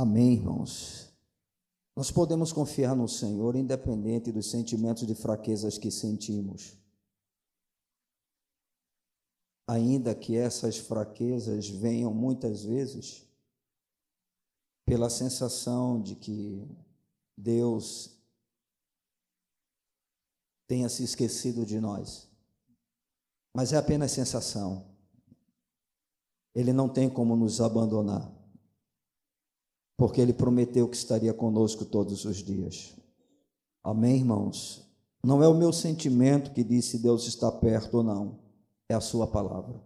Amém, irmãos. Nós podemos confiar no Senhor, independente dos sentimentos de fraquezas que sentimos. Ainda que essas fraquezas venham muitas vezes pela sensação de que Deus tenha se esquecido de nós. Mas é apenas sensação. Ele não tem como nos abandonar porque ele prometeu que estaria conosco todos os dias. Amém, irmãos? Não é o meu sentimento que diz se Deus está perto ou não, é a sua palavra.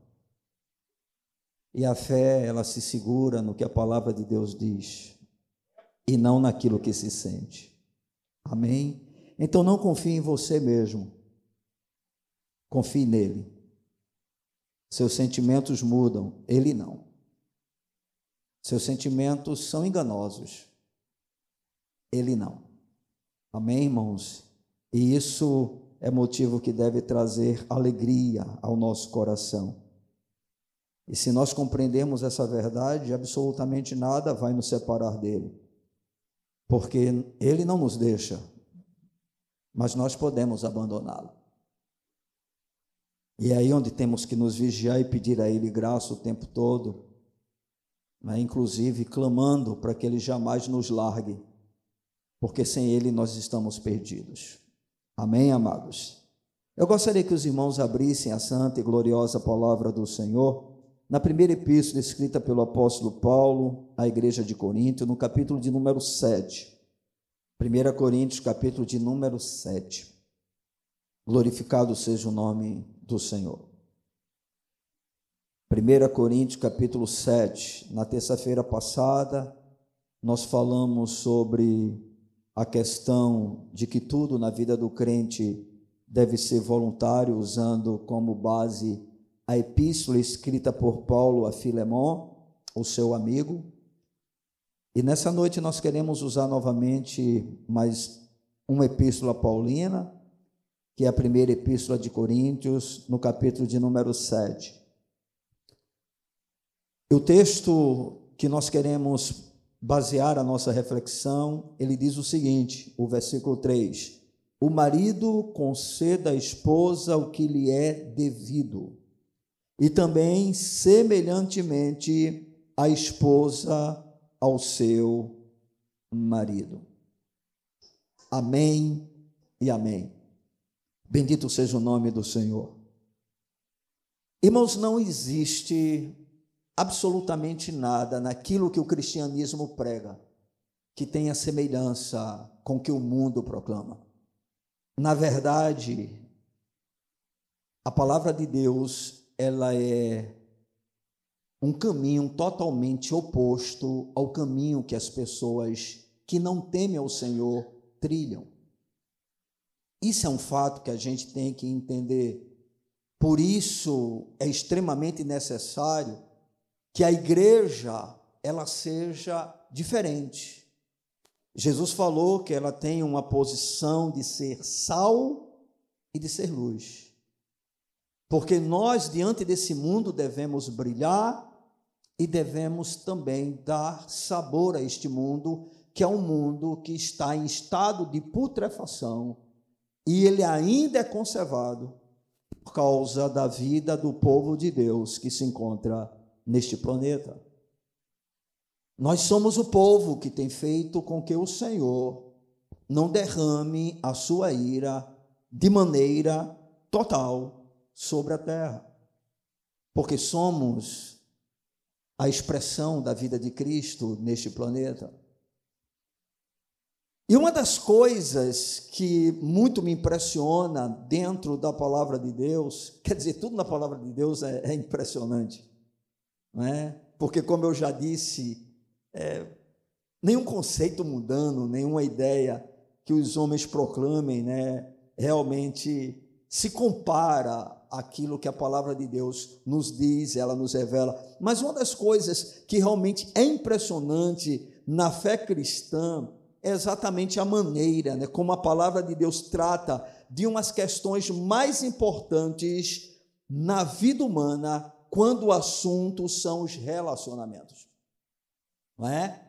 E a fé, ela se segura no que a palavra de Deus diz e não naquilo que se sente. Amém? Então não confie em você mesmo. Confie nele. Seus sentimentos mudam, ele não. Seus sentimentos são enganosos. Ele não. Amém, irmãos? E isso é motivo que deve trazer alegria ao nosso coração. E se nós compreendermos essa verdade, absolutamente nada vai nos separar dele. Porque ele não nos deixa, mas nós podemos abandoná-lo. E é aí onde temos que nos vigiar e pedir a ele graça o tempo todo né, inclusive clamando para que Ele jamais nos largue, porque sem Ele nós estamos perdidos. Amém, amados? Eu gostaria que os irmãos abrissem a santa e gloriosa palavra do Senhor na primeira epístola escrita pelo apóstolo Paulo à igreja de Corinto, no capítulo de número 7. 1 Coríntios, capítulo de número 7. Glorificado seja o nome do Senhor. 1 Coríntios capítulo 7, na terça-feira passada, nós falamos sobre a questão de que tudo na vida do crente deve ser voluntário, usando como base a epístola escrita por Paulo a Filemon, o seu amigo. E nessa noite nós queremos usar novamente mais uma epístola paulina, que é a primeira epístola de Coríntios, no capítulo de número 7. O texto que nós queremos basear a nossa reflexão, ele diz o seguinte, o versículo 3: O marido conceda à esposa o que lhe é devido, e também, semelhantemente, a esposa ao seu marido. Amém e amém. Bendito seja o nome do Senhor. Irmãos, não existe absolutamente nada naquilo que o cristianismo prega que tenha semelhança com o que o mundo proclama. Na verdade, a palavra de Deus, ela é um caminho totalmente oposto ao caminho que as pessoas que não temem ao Senhor trilham. Isso é um fato que a gente tem que entender. Por isso é extremamente necessário que a igreja ela seja diferente. Jesus falou que ela tem uma posição de ser sal e de ser luz. Porque nós, diante desse mundo, devemos brilhar e devemos também dar sabor a este mundo, que é um mundo que está em estado de putrefação e ele ainda é conservado por causa da vida do povo de Deus que se encontra neste planeta. Nós somos o povo que tem feito com que o Senhor não derrame a sua ira de maneira total sobre a terra. Porque somos a expressão da vida de Cristo neste planeta. E uma das coisas que muito me impressiona dentro da palavra de Deus, quer dizer, tudo na palavra de Deus é, é impressionante não é? porque, como eu já disse, é, nenhum conceito mudando, nenhuma ideia que os homens proclamem, né, realmente se compara àquilo que a palavra de Deus nos diz, ela nos revela. Mas uma das coisas que realmente é impressionante na fé cristã é exatamente a maneira, né, como a palavra de Deus trata de umas questões mais importantes na vida humana quando o assunto são os relacionamentos. Não é?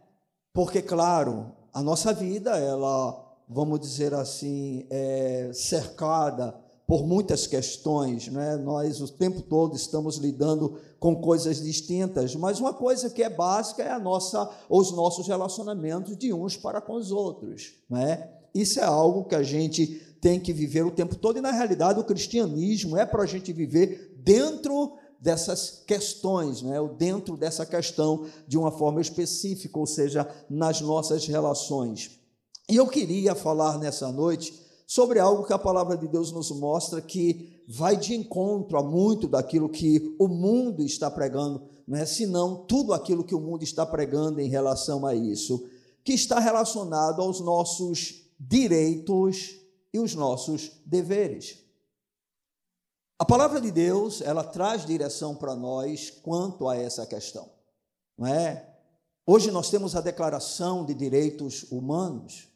Porque, claro, a nossa vida, ela, vamos dizer assim, é cercada por muitas questões, né? nós o tempo todo estamos lidando com coisas distintas, mas uma coisa que é básica é a nossa, os nossos relacionamentos de uns para com os outros. Né? Isso é algo que a gente tem que viver o tempo todo, e na realidade o cristianismo é para a gente viver dentro dessas questões, né? dentro dessa questão de uma forma específica, ou seja, nas nossas relações. E eu queria falar nessa noite sobre algo que a palavra de Deus nos mostra que vai de encontro a muito daquilo que o mundo está pregando, não é senão tudo aquilo que o mundo está pregando em relação a isso, que está relacionado aos nossos direitos e os nossos deveres. A palavra de Deus, ela traz direção para nós quanto a essa questão, não é? Hoje nós temos a Declaração de Direitos Humanos.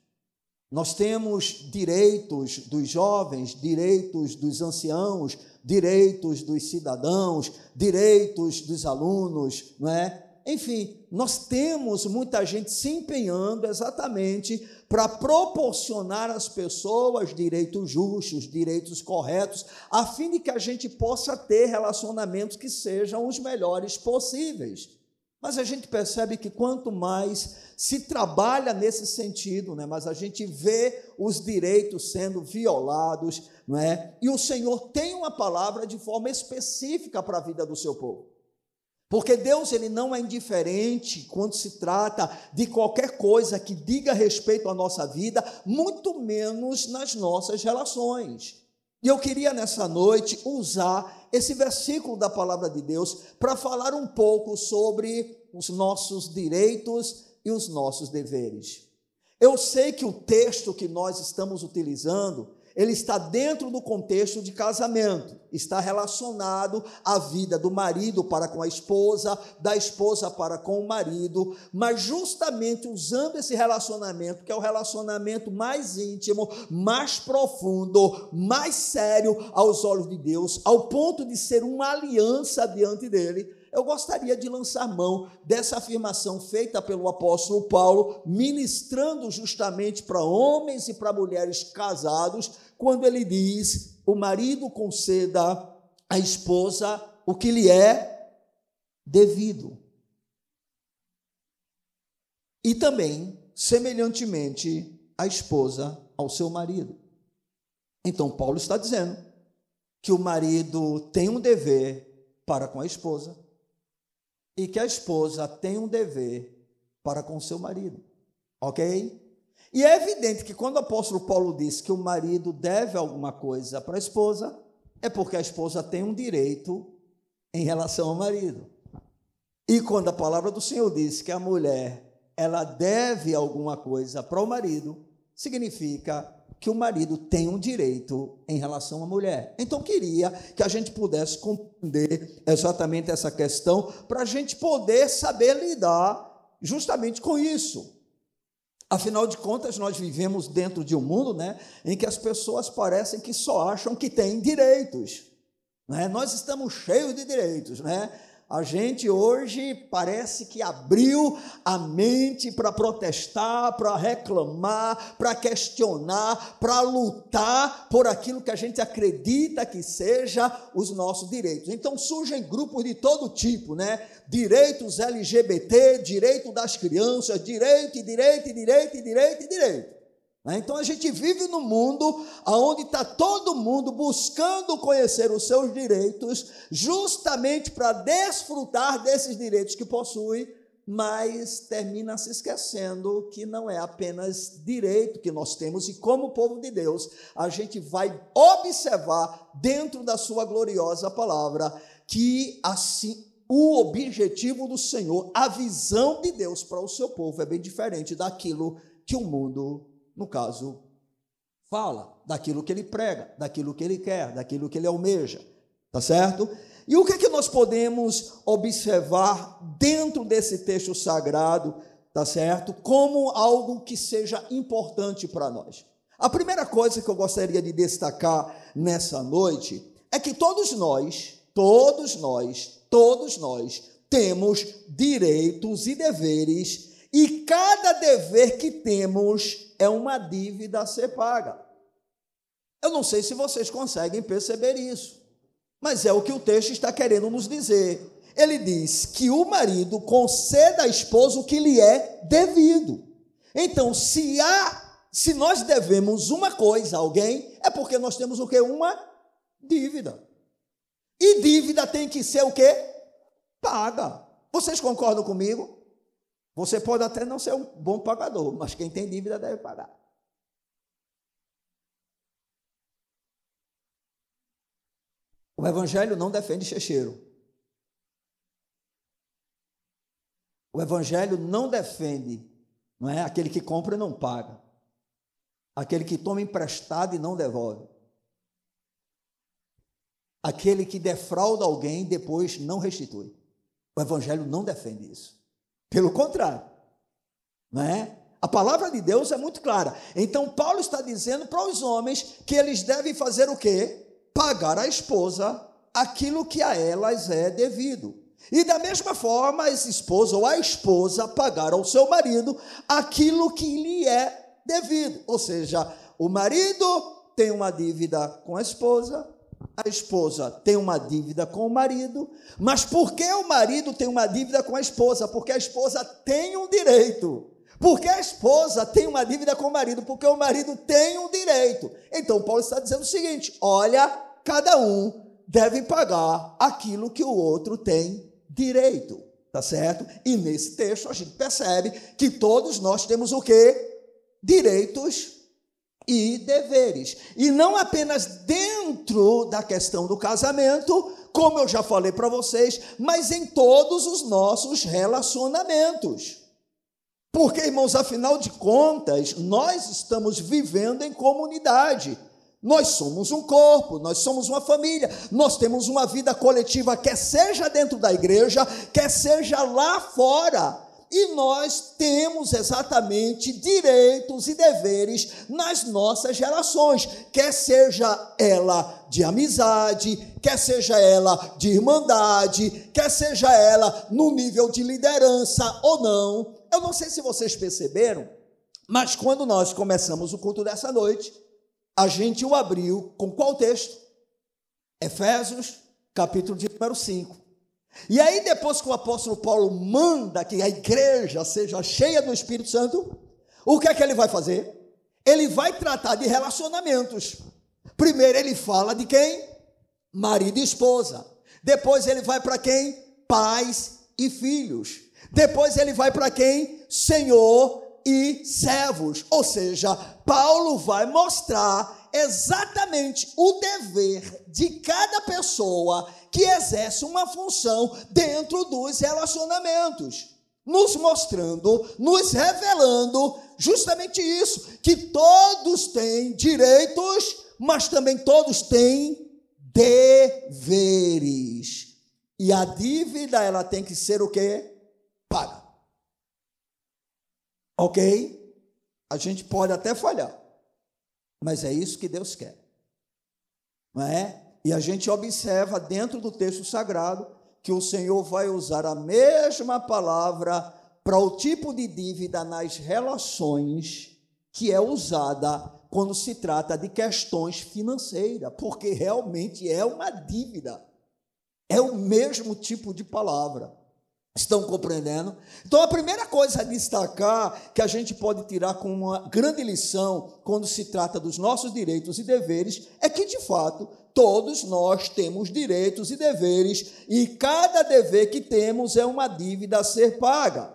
Nós temos direitos dos jovens, direitos dos anciãos, direitos dos cidadãos, direitos dos alunos, não é? Enfim, nós temos muita gente se empenhando exatamente para proporcionar às pessoas direitos justos, direitos corretos, a fim de que a gente possa ter relacionamentos que sejam os melhores possíveis. Mas a gente percebe que quanto mais se trabalha nesse sentido, né, mas a gente vê os direitos sendo violados, não é? E o Senhor tem uma palavra de forma específica para a vida do seu povo. Porque Deus ele não é indiferente quando se trata de qualquer coisa que diga respeito à nossa vida, muito menos nas nossas relações. E eu queria nessa noite usar esse versículo da palavra de Deus para falar um pouco sobre os nossos direitos e os nossos deveres. Eu sei que o texto que nós estamos utilizando ele está dentro do contexto de casamento, está relacionado à vida do marido para com a esposa, da esposa para com o marido, mas justamente usando esse relacionamento, que é o relacionamento mais íntimo, mais profundo, mais sério aos olhos de Deus, ao ponto de ser uma aliança diante dele, eu gostaria de lançar mão dessa afirmação feita pelo apóstolo Paulo, ministrando justamente para homens e para mulheres casados, quando ele diz: o marido conceda à esposa o que lhe é devido. E também, semelhantemente, a esposa ao seu marido. Então, Paulo está dizendo que o marido tem um dever para com a esposa e que a esposa tem um dever para com seu marido. Ok? E é evidente que quando o apóstolo Paulo diz que o marido deve alguma coisa para a esposa, é porque a esposa tem um direito em relação ao marido. E quando a palavra do Senhor diz que a mulher ela deve alguma coisa para o marido, significa que o marido tem um direito em relação à mulher. Então, queria que a gente pudesse compreender exatamente essa questão, para a gente poder saber lidar justamente com isso. Afinal de contas, nós vivemos dentro de um mundo né, em que as pessoas parecem que só acham que têm direitos. Né? Nós estamos cheios de direitos. Né? A gente hoje parece que abriu a mente para protestar, para reclamar, para questionar, para lutar por aquilo que a gente acredita que seja os nossos direitos. Então surgem grupos de todo tipo, né? Direitos LGBT, direito das crianças, direito, direito, direito, direito, direito. Né? Então a gente vive num mundo onde está todo mundo buscando conhecer os seus direitos, justamente para desfrutar desses direitos que possui, mas termina se esquecendo que não é apenas direito que nós temos, e como povo de Deus, a gente vai observar dentro da sua gloriosa palavra que assim o objetivo do Senhor, a visão de Deus para o seu povo é bem diferente daquilo que o mundo no caso, fala daquilo que ele prega, daquilo que ele quer, daquilo que ele almeja, tá certo? E o que é que nós podemos observar dentro desse texto sagrado, tá certo? Como algo que seja importante para nós. A primeira coisa que eu gostaria de destacar nessa noite é que todos nós, todos nós, todos nós temos direitos e deveres e cada dever que temos é uma dívida a ser paga. Eu não sei se vocês conseguem perceber isso, mas é o que o texto está querendo nos dizer. Ele diz que o marido conceda à esposa o que lhe é devido. Então, se há se nós devemos uma coisa a alguém, é porque nós temos o que? Uma dívida. E dívida tem que ser o quê? Paga. Vocês concordam comigo? Você pode até não ser um bom pagador, mas quem tem dívida deve pagar. O Evangelho não defende checheiro. O Evangelho não defende, não é? Aquele que compra e não paga. Aquele que toma emprestado e não devolve. Aquele que defrauda alguém e depois não restitui. O Evangelho não defende isso. Pelo contrário, não é? A palavra de Deus é muito clara. Então, Paulo está dizendo para os homens que eles devem fazer o quê? Pagar à esposa aquilo que a elas é devido. E da mesma forma, a esposa ou a esposa pagar ao seu marido aquilo que lhe é devido. Ou seja, o marido tem uma dívida com a esposa, a esposa tem uma dívida com o marido, mas por que o marido tem uma dívida com a esposa? Porque a esposa tem um direito. Porque a esposa tem uma dívida com o marido, porque o marido tem um direito. Então Paulo está dizendo o seguinte: olha, cada um deve pagar aquilo que o outro tem direito, tá certo? E nesse texto a gente percebe que todos nós temos o quê? Direitos e deveres. E não apenas dentro da questão do casamento, como eu já falei para vocês, mas em todos os nossos relacionamentos. Porque, irmãos, afinal de contas, nós estamos vivendo em comunidade. Nós somos um corpo, nós somos uma família, nós temos uma vida coletiva, quer seja dentro da igreja, quer seja lá fora e nós temos exatamente direitos e deveres nas nossas relações, quer seja ela de amizade, quer seja ela de irmandade, quer seja ela no nível de liderança ou não. Eu não sei se vocês perceberam, mas quando nós começamos o culto dessa noite, a gente o abriu com qual texto? Efésios, capítulo de número 5. E aí, depois que o apóstolo Paulo manda que a igreja seja cheia do Espírito Santo, o que é que ele vai fazer? Ele vai tratar de relacionamentos. Primeiro, ele fala de quem? Marido e esposa. Depois, ele vai para quem? Pais e filhos. Depois, ele vai para quem? Senhor e servos. Ou seja, Paulo vai mostrar exatamente o dever de cada pessoa que exerce uma função dentro dos relacionamentos, nos mostrando, nos revelando justamente isso, que todos têm direitos, mas também todos têm deveres. E a dívida ela tem que ser o quê? Paga. OK? A gente pode até falhar, mas é isso que Deus quer. Não é? E a gente observa dentro do texto sagrado que o Senhor vai usar a mesma palavra para o tipo de dívida nas relações que é usada quando se trata de questões financeiras, porque realmente é uma dívida. É o mesmo tipo de palavra. Estão compreendendo? Então, a primeira coisa a destacar que a gente pode tirar como uma grande lição quando se trata dos nossos direitos e deveres é que, de fato, todos nós temos direitos e deveres e cada dever que temos é uma dívida a ser paga.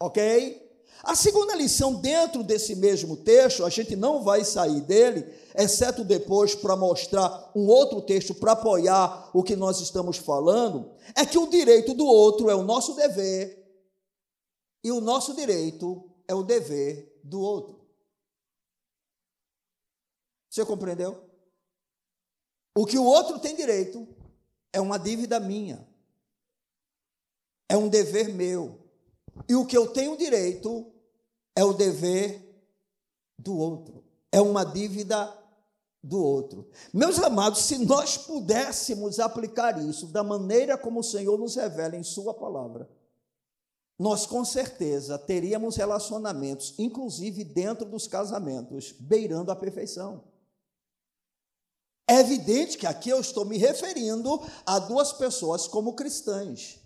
Ok? A segunda lição, dentro desse mesmo texto, a gente não vai sair dele, exceto depois para mostrar um outro texto para apoiar o que nós estamos falando, é que o direito do outro é o nosso dever e o nosso direito é o dever do outro. Você compreendeu? O que o outro tem direito é uma dívida minha, é um dever meu. E o que eu tenho direito é o dever do outro, é uma dívida do outro. Meus amados, se nós pudéssemos aplicar isso da maneira como o Senhor nos revela em Sua palavra, nós com certeza teríamos relacionamentos, inclusive dentro dos casamentos, beirando a perfeição. É evidente que aqui eu estou me referindo a duas pessoas como cristãs.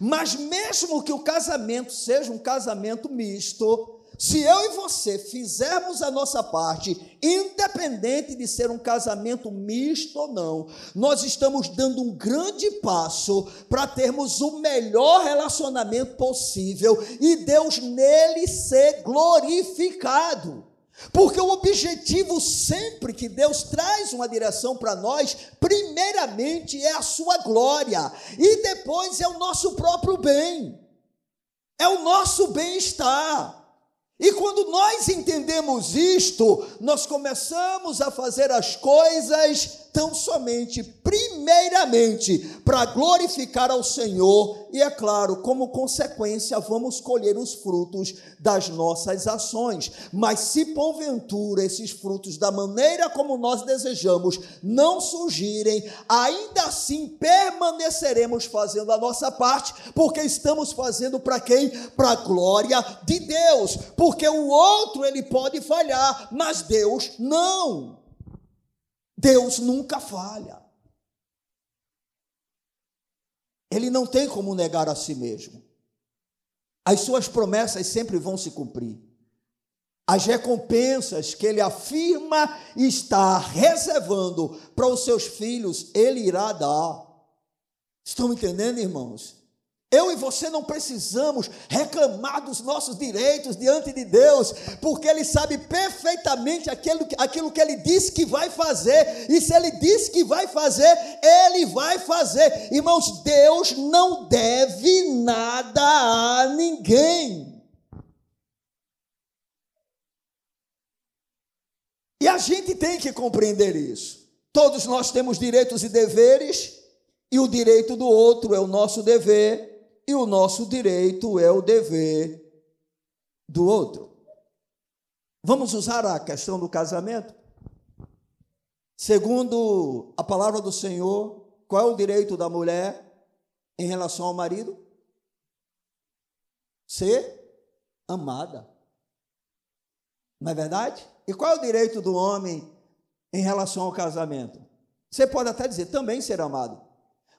Mas mesmo que o casamento seja um casamento misto, se eu e você fizermos a nossa parte, independente de ser um casamento misto ou não, nós estamos dando um grande passo para termos o melhor relacionamento possível e Deus nele ser glorificado. Porque o objetivo sempre que Deus traz uma direção para nós, primeiramente é a sua glória e depois é o nosso próprio bem. É o nosso bem-estar. E quando nós entendemos isto, nós começamos a fazer as coisas tão somente, primeiramente, para glorificar ao Senhor, e é claro, como consequência, vamos colher os frutos das nossas ações. Mas se porventura esses frutos, da maneira como nós desejamos, não surgirem, ainda assim permaneceremos fazendo a nossa parte, porque estamos fazendo para quem? Para a glória de Deus, porque o outro ele pode falhar, mas Deus não. Deus nunca falha. Ele não tem como negar a si mesmo. As suas promessas sempre vão se cumprir. As recompensas que ele afirma estar reservando para os seus filhos, ele irá dar. Estão entendendo, irmãos? Eu e você não precisamos reclamar dos nossos direitos diante de Deus, porque Ele sabe perfeitamente aquilo, aquilo que Ele disse que vai fazer, e se Ele disse que vai fazer, Ele vai fazer. Irmãos, Deus não deve nada a ninguém. E a gente tem que compreender isso. Todos nós temos direitos e deveres, e o direito do outro é o nosso dever e o nosso direito é o dever do outro. Vamos usar a questão do casamento? Segundo a palavra do Senhor, qual é o direito da mulher em relação ao marido? Ser amada. Não é verdade? E qual é o direito do homem em relação ao casamento? Você pode até dizer também ser amado.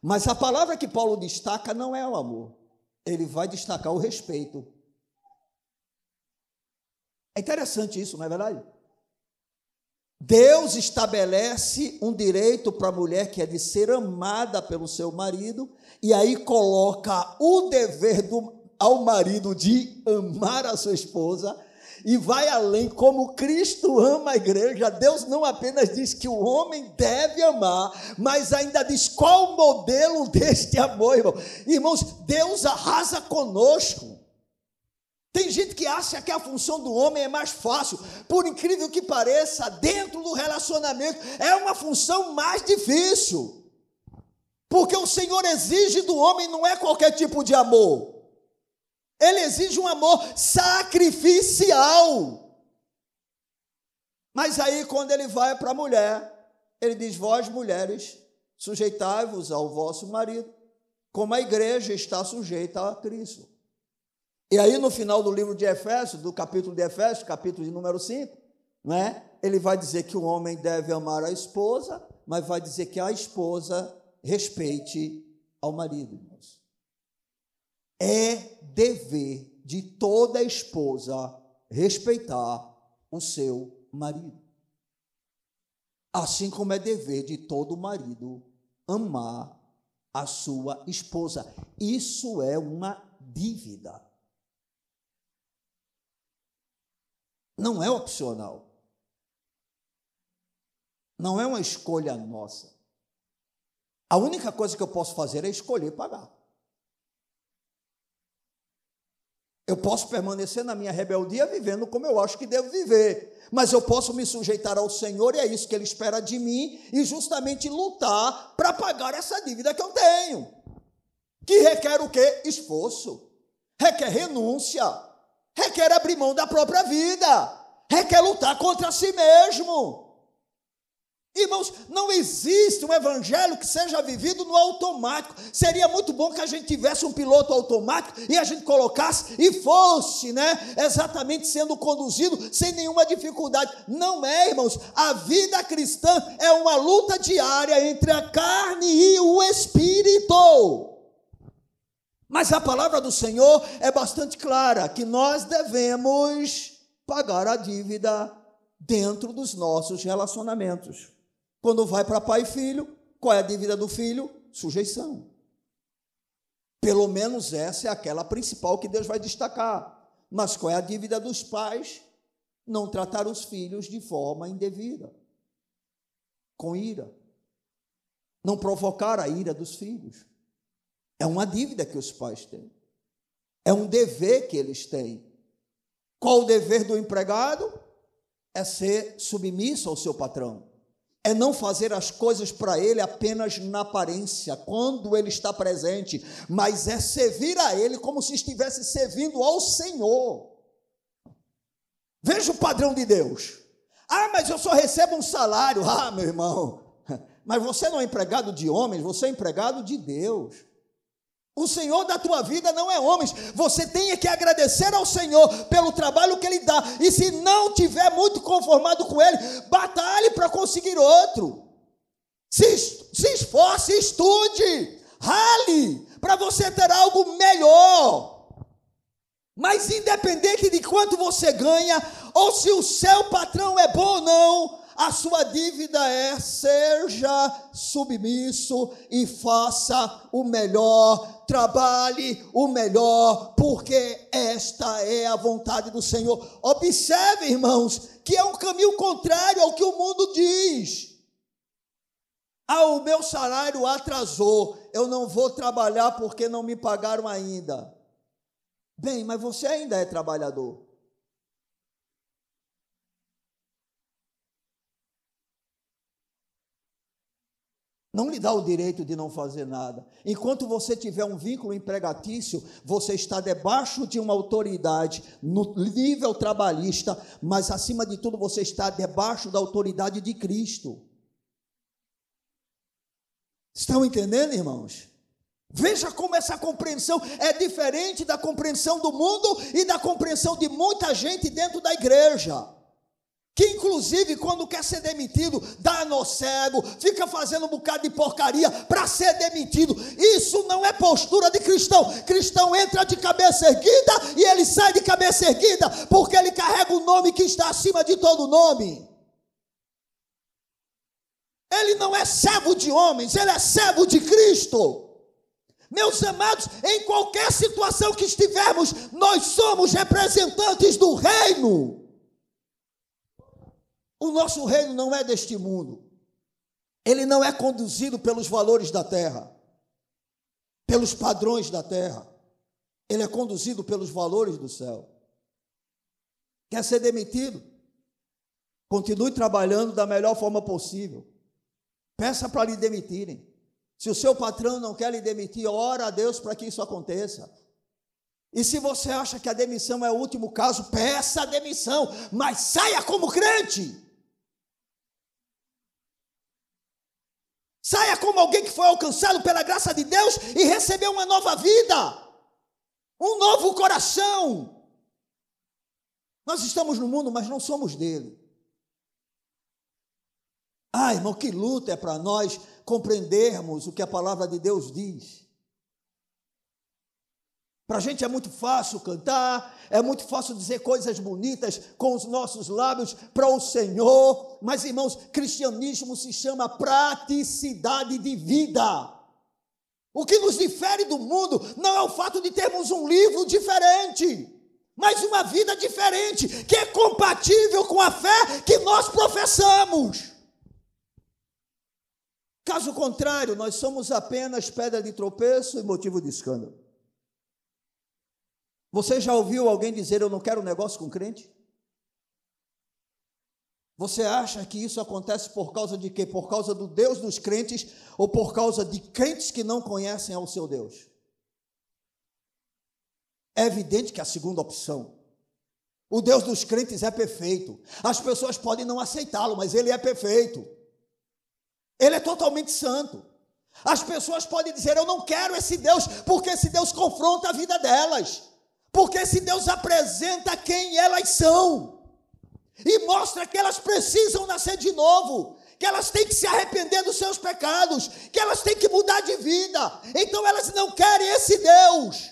Mas a palavra que Paulo destaca não é o amor ele vai destacar o respeito. É interessante isso, não é verdade? Deus estabelece um direito para a mulher que é de ser amada pelo seu marido, e aí coloca o dever do, ao marido de amar a sua esposa, e vai além, como Cristo ama a igreja. Deus não apenas diz que o homem deve amar, mas ainda diz qual o modelo deste amor, irmão. Irmãos, Deus arrasa conosco. Tem gente que acha que a função do homem é mais fácil. Por incrível que pareça, dentro do relacionamento é uma função mais difícil. Porque o Senhor exige do homem não é qualquer tipo de amor. Ele exige um amor sacrificial. Mas aí, quando ele vai para a mulher, ele diz: Vós, mulheres, sujeitai-vos ao vosso marido, como a igreja está sujeita a Cristo. E aí, no final do livro de Efésios, do capítulo de Efésios, capítulo de número 5, não é? ele vai dizer que o homem deve amar a esposa, mas vai dizer que a esposa respeite ao marido. Irmãos. É dever de toda esposa respeitar o seu marido. Assim como é dever de todo marido amar a sua esposa. Isso é uma dívida. Não é opcional. Não é uma escolha nossa. A única coisa que eu posso fazer é escolher pagar. Eu posso permanecer na minha rebeldia vivendo como eu acho que devo viver, mas eu posso me sujeitar ao Senhor e é isso que Ele espera de mim e justamente lutar para pagar essa dívida que eu tenho, que requer o quê? Esforço, requer renúncia, requer abrir mão da própria vida, requer lutar contra si mesmo. Irmãos, não existe um evangelho que seja vivido no automático. Seria muito bom que a gente tivesse um piloto automático e a gente colocasse e fosse, né, exatamente sendo conduzido sem nenhuma dificuldade. Não é, irmãos. A vida cristã é uma luta diária entre a carne e o espírito. Mas a palavra do Senhor é bastante clara que nós devemos pagar a dívida dentro dos nossos relacionamentos. Quando vai para pai e filho, qual é a dívida do filho? Sujeição. Pelo menos essa é aquela principal que Deus vai destacar. Mas qual é a dívida dos pais? Não tratar os filhos de forma indevida, com ira. Não provocar a ira dos filhos. É uma dívida que os pais têm. É um dever que eles têm. Qual o dever do empregado? É ser submisso ao seu patrão é não fazer as coisas para Ele apenas na aparência, quando Ele está presente, mas é servir a Ele como se estivesse servindo ao Senhor. Veja o padrão de Deus. Ah, mas eu só recebo um salário. Ah, meu irmão, mas você não é empregado de homens, você é empregado de Deus. O Senhor da tua vida não é homens. Você tem que agradecer ao Senhor pelo trabalho que Ele dá. E se não tiver muito conformado com Ele, batalhe para conseguir outro. Se, se esforce, estude, rale, para você ter algo melhor. Mas independente de quanto você ganha, ou se o seu patrão é bom ou não, a sua dívida é: seja submisso e faça o melhor, trabalhe o melhor, porque esta é a vontade do Senhor. Observe, irmãos, que é um caminho contrário ao que o mundo diz. Ah, o meu salário atrasou, eu não vou trabalhar porque não me pagaram ainda. Bem, mas você ainda é trabalhador. Não lhe dá o direito de não fazer nada. Enquanto você tiver um vínculo empregatício, você está debaixo de uma autoridade no nível trabalhista, mas acima de tudo você está debaixo da autoridade de Cristo. Estão entendendo, irmãos? Veja como essa compreensão é diferente da compreensão do mundo e da compreensão de muita gente dentro da igreja que inclusive quando quer ser demitido, dá no cego, fica fazendo um bocado de porcaria para ser demitido. Isso não é postura de cristão. Cristão entra de cabeça erguida e ele sai de cabeça erguida, porque ele carrega o nome que está acima de todo nome. Ele não é servo de homens, ele é servo de Cristo. Meus amados, em qualquer situação que estivermos, nós somos representantes do reino. O nosso reino não é deste mundo. Ele não é conduzido pelos valores da terra, pelos padrões da terra. Ele é conduzido pelos valores do céu. Quer ser demitido? Continue trabalhando da melhor forma possível. Peça para lhe demitirem. Se o seu patrão não quer lhe demitir, ora a Deus para que isso aconteça. E se você acha que a demissão é o último caso, peça a demissão, mas saia como crente. Saia como alguém que foi alcançado pela graça de Deus e recebeu uma nova vida, um novo coração. Nós estamos no mundo, mas não somos dele. Ah, irmão, que luta é para nós compreendermos o que a palavra de Deus diz. Para a gente é muito fácil cantar, é muito fácil dizer coisas bonitas com os nossos lábios para o Senhor, mas irmãos, cristianismo se chama praticidade de vida. O que nos difere do mundo não é o fato de termos um livro diferente, mas uma vida diferente, que é compatível com a fé que nós professamos. Caso contrário, nós somos apenas pedra de tropeço e motivo de escândalo. Você já ouviu alguém dizer eu não quero negócio com crente? Você acha que isso acontece por causa de quê? Por causa do Deus dos crentes ou por causa de crentes que não conhecem ao seu Deus? É evidente que a segunda opção. O Deus dos crentes é perfeito. As pessoas podem não aceitá-lo, mas ele é perfeito. Ele é totalmente santo. As pessoas podem dizer: Eu não quero esse Deus, porque esse Deus confronta a vida delas, porque esse Deus apresenta quem elas são e mostra que elas precisam nascer de novo, que elas têm que se arrepender dos seus pecados, que elas têm que mudar de vida. Então elas não querem esse Deus.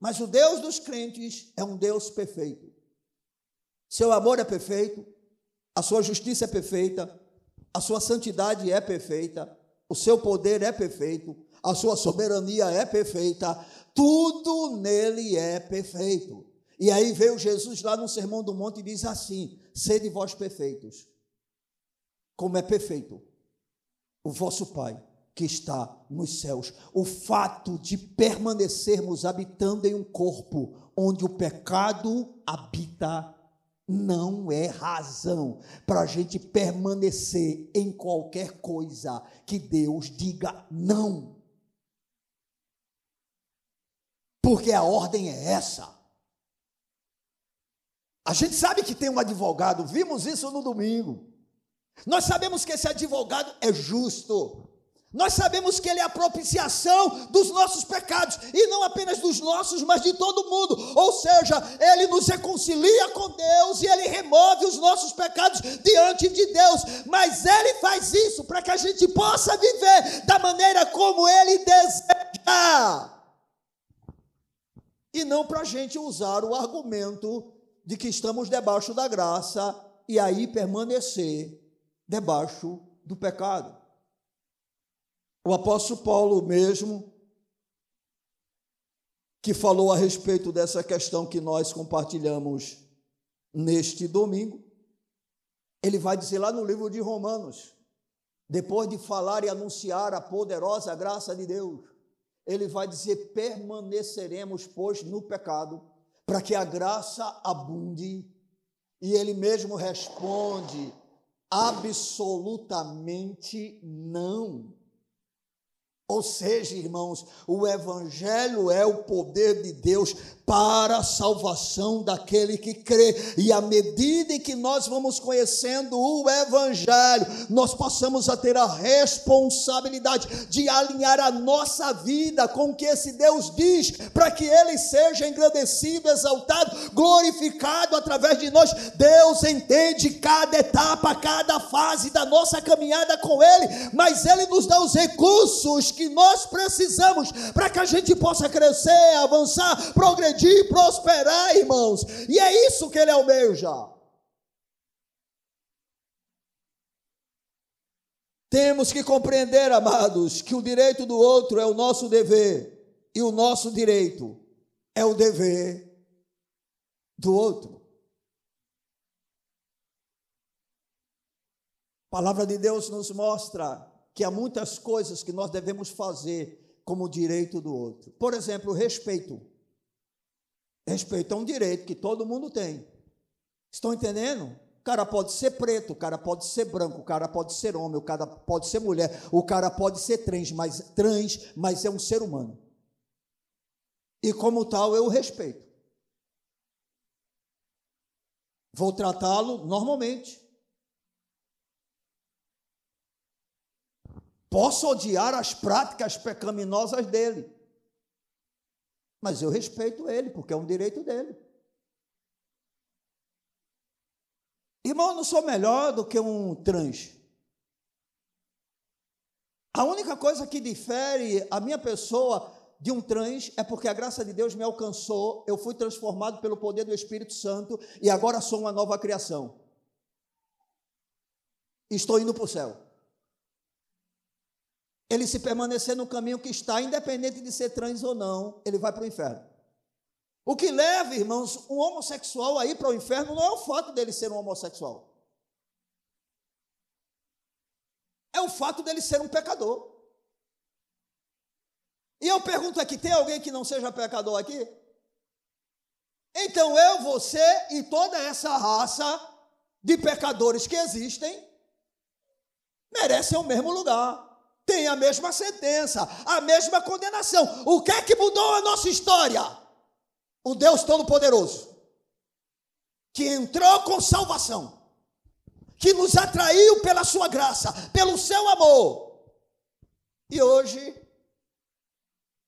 Mas o Deus dos crentes é um Deus perfeito. Seu amor é perfeito, a sua justiça é perfeita, a sua santidade é perfeita, o seu poder é perfeito, a sua soberania é perfeita, tudo nele é perfeito. E aí veio Jesus lá no Sermão do Monte e diz assim: sede vós perfeitos, como é perfeito o vosso Pai que está nos céus. O fato de permanecermos habitando em um corpo onde o pecado habita não é razão para a gente permanecer em qualquer coisa que Deus diga não. Porque a ordem é essa. A gente sabe que tem um advogado, vimos isso no domingo. Nós sabemos que esse advogado é justo. Nós sabemos que Ele é a propiciação dos nossos pecados, e não apenas dos nossos, mas de todo mundo. Ou seja, Ele nos reconcilia com Deus e Ele remove os nossos pecados diante de Deus. Mas Ele faz isso para que a gente possa viver da maneira como Ele deseja. E não para a gente usar o argumento de que estamos debaixo da graça e aí permanecer debaixo do pecado. O apóstolo Paulo mesmo, que falou a respeito dessa questão que nós compartilhamos neste domingo, ele vai dizer lá no livro de Romanos, depois de falar e anunciar a poderosa graça de Deus, ele vai dizer: permaneceremos, pois, no pecado, para que a graça abunde. E ele mesmo responde: absolutamente não. Ou seja, irmãos, o Evangelho é o poder de Deus para a salvação daquele que crê. E à medida em que nós vamos conhecendo o Evangelho, nós passamos a ter a responsabilidade de alinhar a nossa vida com o que esse Deus diz, para que ele seja engrandecido, exaltado, glorificado através de nós. Deus entende cada etapa, cada fase da nossa caminhada com Ele, mas Ele nos dá os recursos que nós precisamos para que a gente possa crescer, avançar, progredir, prosperar, irmãos. E é isso que ele almeja. Temos que compreender, amados, que o direito do outro é o nosso dever e o nosso direito é o dever do outro. A palavra de Deus nos mostra que há muitas coisas que nós devemos fazer como direito do outro. Por exemplo, respeito. Respeito é um direito que todo mundo tem. Estão entendendo? O cara pode ser preto, o cara pode ser branco, o cara pode ser homem, o cara pode ser mulher, o cara pode ser trans, mas trans, mas é um ser humano. E como tal, eu respeito. Vou tratá-lo normalmente. Posso odiar as práticas pecaminosas dele, mas eu respeito ele, porque é um direito dele. Irmão, eu não sou melhor do que um trans. A única coisa que difere a minha pessoa de um trans é porque a graça de Deus me alcançou, eu fui transformado pelo poder do Espírito Santo e agora sou uma nova criação. Estou indo para o céu ele se permanecer no caminho que está, independente de ser trans ou não, ele vai para o inferno. O que leva, irmãos, um homossexual aí para o inferno não é o fato dele ser um homossexual. É o fato dele ser um pecador. E eu pergunto aqui: tem alguém que não seja pecador aqui? Então eu, você e toda essa raça de pecadores que existem merecem o mesmo lugar tem a mesma sentença, a mesma condenação. O que é que mudou a nossa história? O Deus Todo-Poderoso, que entrou com salvação, que nos atraiu pela sua graça, pelo seu amor. E hoje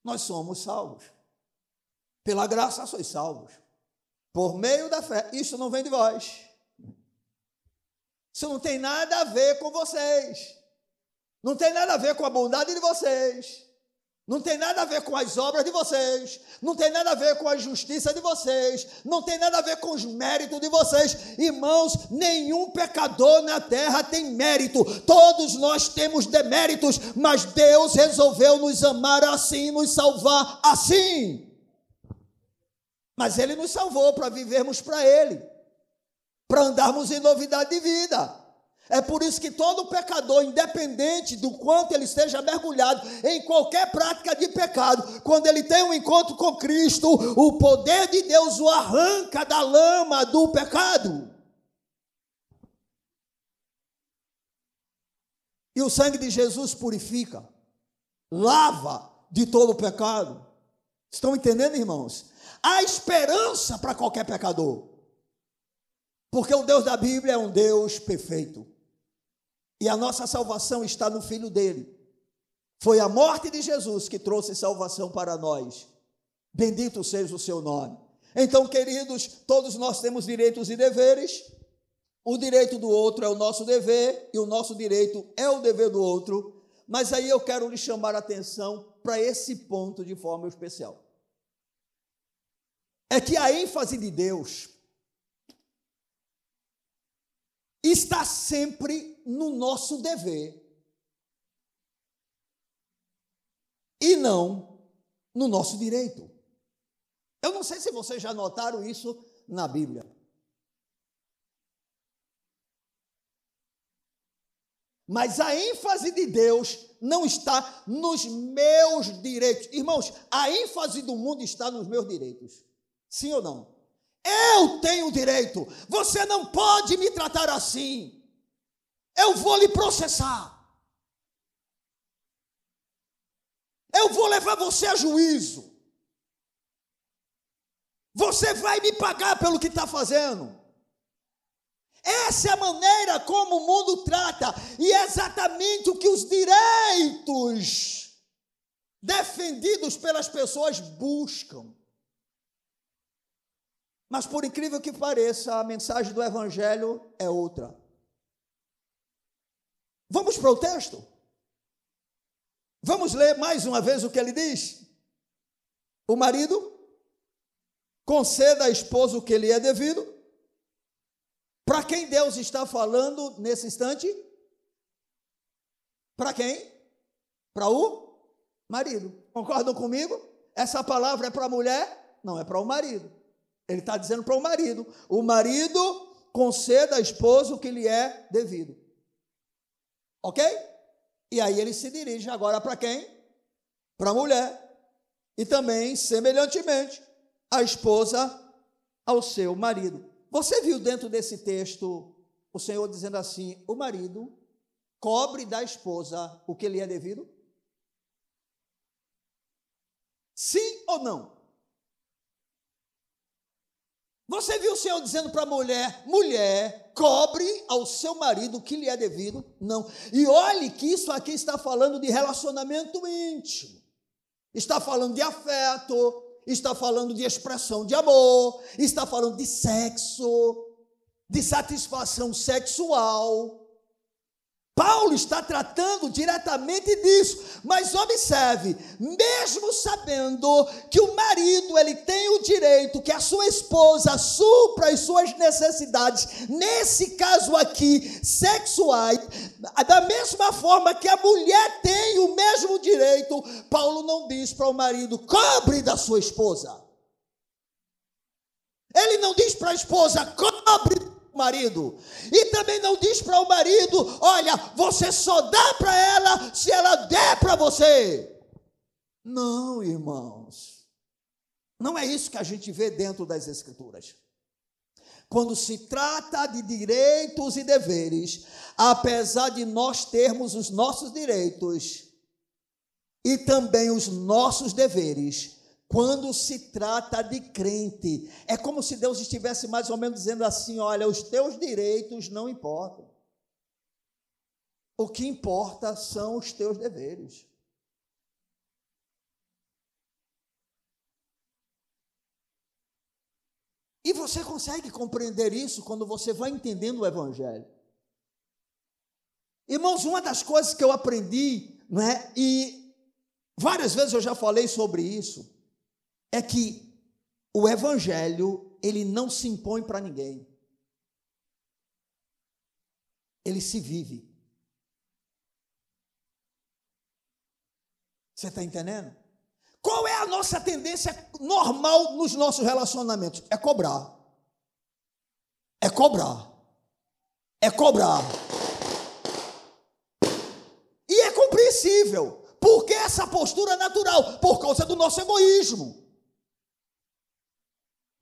nós somos salvos. Pela graça sois salvos. Por meio da fé. Isso não vem de vós. Isso não tem nada a ver com vocês. Não tem nada a ver com a bondade de vocês. Não tem nada a ver com as obras de vocês, não tem nada a ver com a justiça de vocês, não tem nada a ver com os méritos de vocês. Irmãos, nenhum pecador na terra tem mérito, todos nós temos deméritos, mas Deus resolveu nos amar assim, nos salvar assim. Mas Ele nos salvou para vivermos para Ele, para andarmos em novidade de vida. É por isso que todo pecador, independente do quanto ele esteja mergulhado em qualquer prática de pecado, quando ele tem um encontro com Cristo, o poder de Deus o arranca da lama do pecado. E o sangue de Jesus purifica, lava de todo o pecado. Estão entendendo, irmãos? Há esperança para qualquer pecador. Porque o Deus da Bíblia é um Deus perfeito. E a nossa salvação está no Filho dele. Foi a morte de Jesus que trouxe salvação para nós. Bendito seja o seu nome. Então, queridos, todos nós temos direitos e deveres. O direito do outro é o nosso dever e o nosso direito é o dever do outro. Mas aí eu quero lhe chamar a atenção para esse ponto de forma especial. É que a ênfase de Deus está sempre no nosso dever e não no nosso direito. Eu não sei se vocês já notaram isso na Bíblia. Mas a ênfase de Deus não está nos meus direitos. Irmãos, a ênfase do mundo está nos meus direitos. Sim ou não? Eu tenho direito. Você não pode me tratar assim. Eu vou lhe processar. Eu vou levar você a juízo. Você vai me pagar pelo que está fazendo. Essa é a maneira como o mundo trata, e é exatamente o que os direitos defendidos pelas pessoas buscam. Mas por incrível que pareça, a mensagem do Evangelho é outra. Vamos para o texto? Vamos ler mais uma vez o que ele diz? O marido conceda à esposa o que lhe é devido. Para quem Deus está falando nesse instante? Para quem? Para o marido. Concordam comigo? Essa palavra é para a mulher? Não, é para o marido. Ele está dizendo para o marido: o marido conceda à esposa o que lhe é devido. Ok? E aí ele se dirige agora para quem? Para a mulher. E também, semelhantemente, a esposa ao seu marido. Você viu dentro desse texto o Senhor dizendo assim: o marido cobre da esposa o que lhe é devido? Sim ou não? Você viu o Senhor dizendo para a mulher: mulher, cobre ao seu marido o que lhe é devido? Não. E olhe que isso aqui está falando de relacionamento íntimo, está falando de afeto, está falando de expressão de amor, está falando de sexo, de satisfação sexual. Paulo está tratando diretamente disso, mas observe, mesmo sabendo que o marido ele tem o direito que a sua esposa supra as suas necessidades, nesse caso aqui, sexuais, da mesma forma que a mulher tem o mesmo direito, Paulo não diz para o marido, cobre da sua esposa. Ele não diz para a esposa, cobre marido. E também não diz para o marido: olha, você só dá para ela se ela der para você. Não, irmãos. Não é isso que a gente vê dentro das Escrituras. Quando se trata de direitos e deveres, apesar de nós termos os nossos direitos e também os nossos deveres, quando se trata de crente, é como se Deus estivesse mais ou menos dizendo assim: olha, os teus direitos não importam. O que importa são os teus deveres. E você consegue compreender isso quando você vai entendendo o Evangelho. Irmãos, uma das coisas que eu aprendi, não é? e várias vezes eu já falei sobre isso, é que o Evangelho, ele não se impõe para ninguém. Ele se vive. Você está entendendo? Qual é a nossa tendência normal nos nossos relacionamentos? É cobrar. É cobrar. É cobrar. E é compreensível. Por que essa postura natural? Por causa do nosso egoísmo.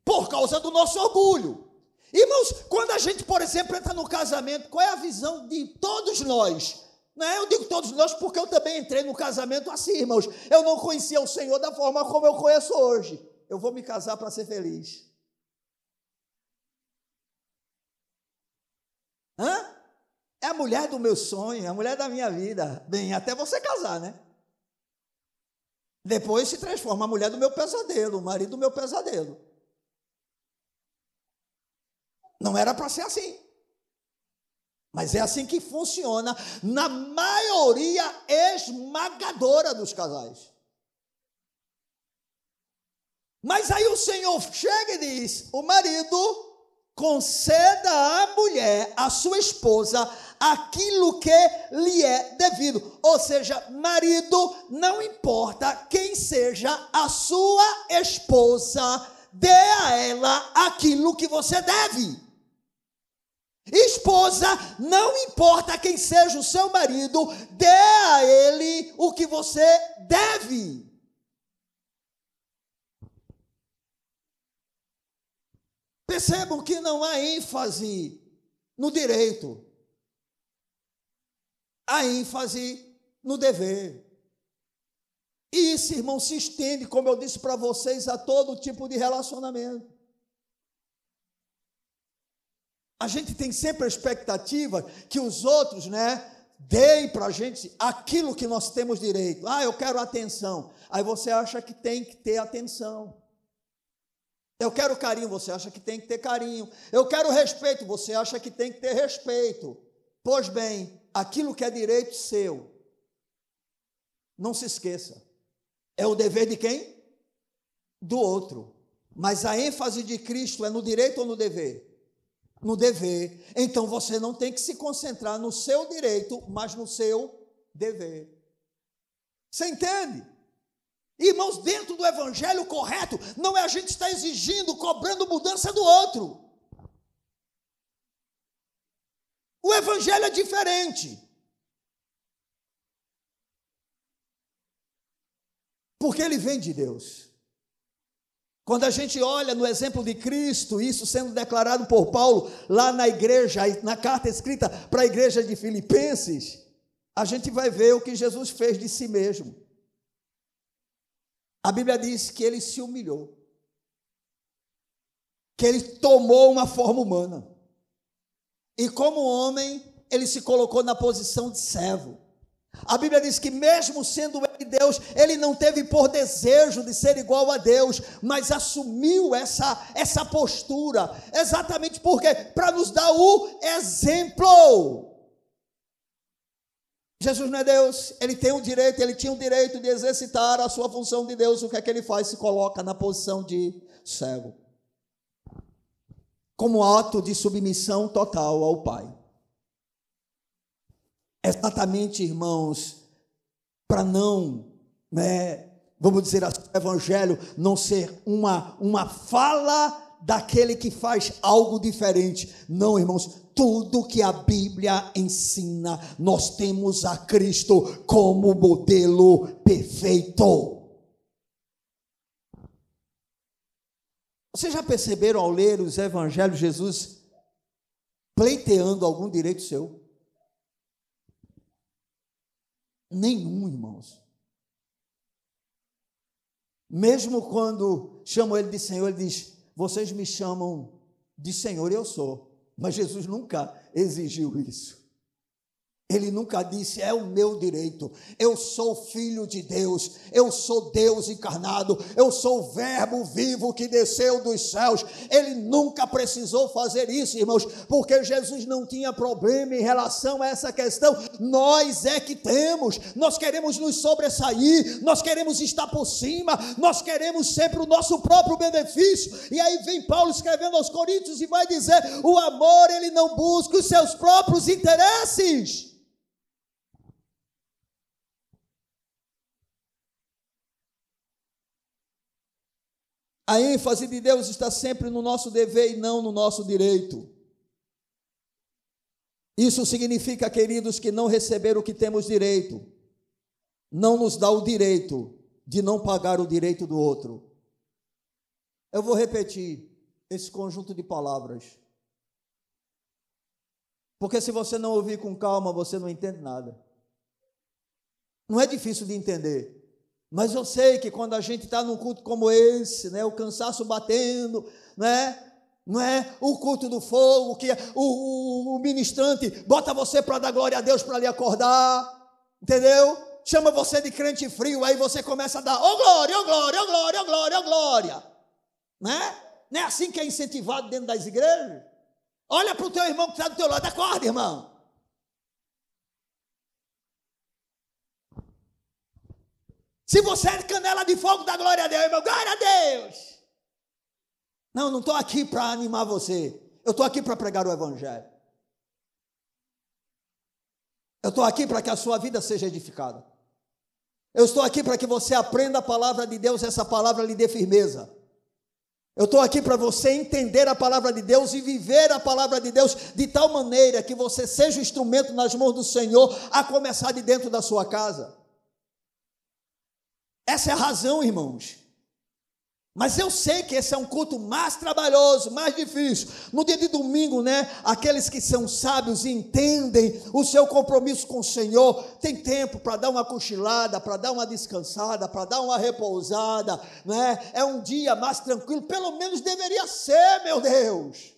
Por causa do nosso orgulho. Irmãos, quando a gente, por exemplo, entra no casamento, qual é a visão de todos nós? Não é? Eu digo todos nós porque eu também entrei no casamento assim, irmãos. Eu não conhecia o Senhor da forma como eu conheço hoje. Eu vou me casar para ser feliz. Hã? É a mulher do meu sonho, é a mulher da minha vida. Bem, até você casar, né? Depois se transforma a mulher do meu pesadelo, o marido do meu pesadelo. Não era para ser assim. Mas é assim que funciona na maioria esmagadora dos casais. Mas aí o Senhor chega e diz: o marido conceda à mulher, à sua esposa, aquilo que lhe é devido. Ou seja, marido, não importa quem seja a sua esposa, dê a ela aquilo que você deve. Esposa, não importa quem seja o seu marido, dê a ele o que você deve. Percebam que não há ênfase no direito, há ênfase no dever. E isso, irmão, se estende, como eu disse para vocês, a todo tipo de relacionamento. A gente tem sempre a expectativa que os outros, né, deem para a gente aquilo que nós temos direito. Ah, eu quero atenção. Aí você acha que tem que ter atenção. Eu quero carinho, você acha que tem que ter carinho. Eu quero respeito, você acha que tem que ter respeito. Pois bem, aquilo que é direito seu, não se esqueça, é o dever de quem? Do outro. Mas a ênfase de Cristo é no direito ou no dever? No dever. Então você não tem que se concentrar no seu direito, mas no seu dever. Você entende? Irmãos, dentro do evangelho correto, não é a gente estar exigindo, cobrando mudança do outro. O evangelho é diferente. Porque ele vem de Deus. Quando a gente olha no exemplo de Cristo, isso sendo declarado por Paulo lá na igreja, na carta escrita para a igreja de Filipenses, a gente vai ver o que Jesus fez de si mesmo. A Bíblia diz que ele se humilhou, que ele tomou uma forma humana, e como homem, ele se colocou na posição de servo. A Bíblia diz que, mesmo sendo ele Deus, ele não teve por desejo de ser igual a Deus, mas assumiu essa, essa postura, exatamente porque para nos dar o exemplo. Jesus não é Deus, ele tem o direito, ele tinha o direito de exercitar a sua função de Deus. O que é que ele faz? Se coloca na posição de cego, como ato de submissão total ao Pai. Exatamente, irmãos, para não, né, vamos dizer assim, o evangelho não ser uma, uma fala daquele que faz algo diferente. Não, irmãos, tudo que a Bíblia ensina, nós temos a Cristo como modelo perfeito. Vocês já perceberam ao ler os evangelhos Jesus pleiteando algum direito seu? Nenhum, irmãos. Mesmo quando chamam ele de Senhor, ele diz: Vocês me chamam de Senhor eu sou. Mas Jesus nunca exigiu isso. Ele nunca disse, é o meu direito, eu sou filho de Deus, eu sou Deus encarnado, eu sou o Verbo vivo que desceu dos céus. Ele nunca precisou fazer isso, irmãos, porque Jesus não tinha problema em relação a essa questão. Nós é que temos, nós queremos nos sobressair, nós queremos estar por cima, nós queremos sempre o nosso próprio benefício. E aí vem Paulo escrevendo aos Coríntios e vai dizer: o amor, ele não busca os seus próprios interesses. A ênfase de Deus está sempre no nosso dever e não no nosso direito. Isso significa, queridos, que não receber o que temos direito não nos dá o direito de não pagar o direito do outro. Eu vou repetir esse conjunto de palavras. Porque se você não ouvir com calma, você não entende nada. Não é difícil de entender. Mas eu sei que quando a gente está num culto como esse, né, o cansaço batendo, né, não é o culto do fogo, que o, o, o ministrante bota você para dar glória a Deus para lhe acordar, entendeu? Chama você de crente frio, aí você começa a dar, ô oh, glória, ô oh, glória, ô oh, glória, ô glória, ô glória, né? Não é assim que é incentivado dentro das igrejas? Olha para o teu irmão que está do teu lado, acorda, irmão. Se você é canela de fogo, dá glória a Deus, irmão. Glória a Deus. Não, não estou aqui para animar você. Eu estou aqui para pregar o Evangelho. Eu estou aqui para que a sua vida seja edificada. Eu estou aqui para que você aprenda a palavra de Deus, essa palavra lhe dê firmeza. Eu estou aqui para você entender a palavra de Deus e viver a palavra de Deus de tal maneira que você seja o instrumento nas mãos do Senhor, a começar de dentro da sua casa. Essa é a razão, irmãos. Mas eu sei que esse é um culto mais trabalhoso, mais difícil. No dia de domingo, né? Aqueles que são sábios e entendem o seu compromisso com o Senhor, tem tempo para dar uma cochilada, para dar uma descansada, para dar uma repousada, né? É um dia mais tranquilo, pelo menos deveria ser, meu Deus.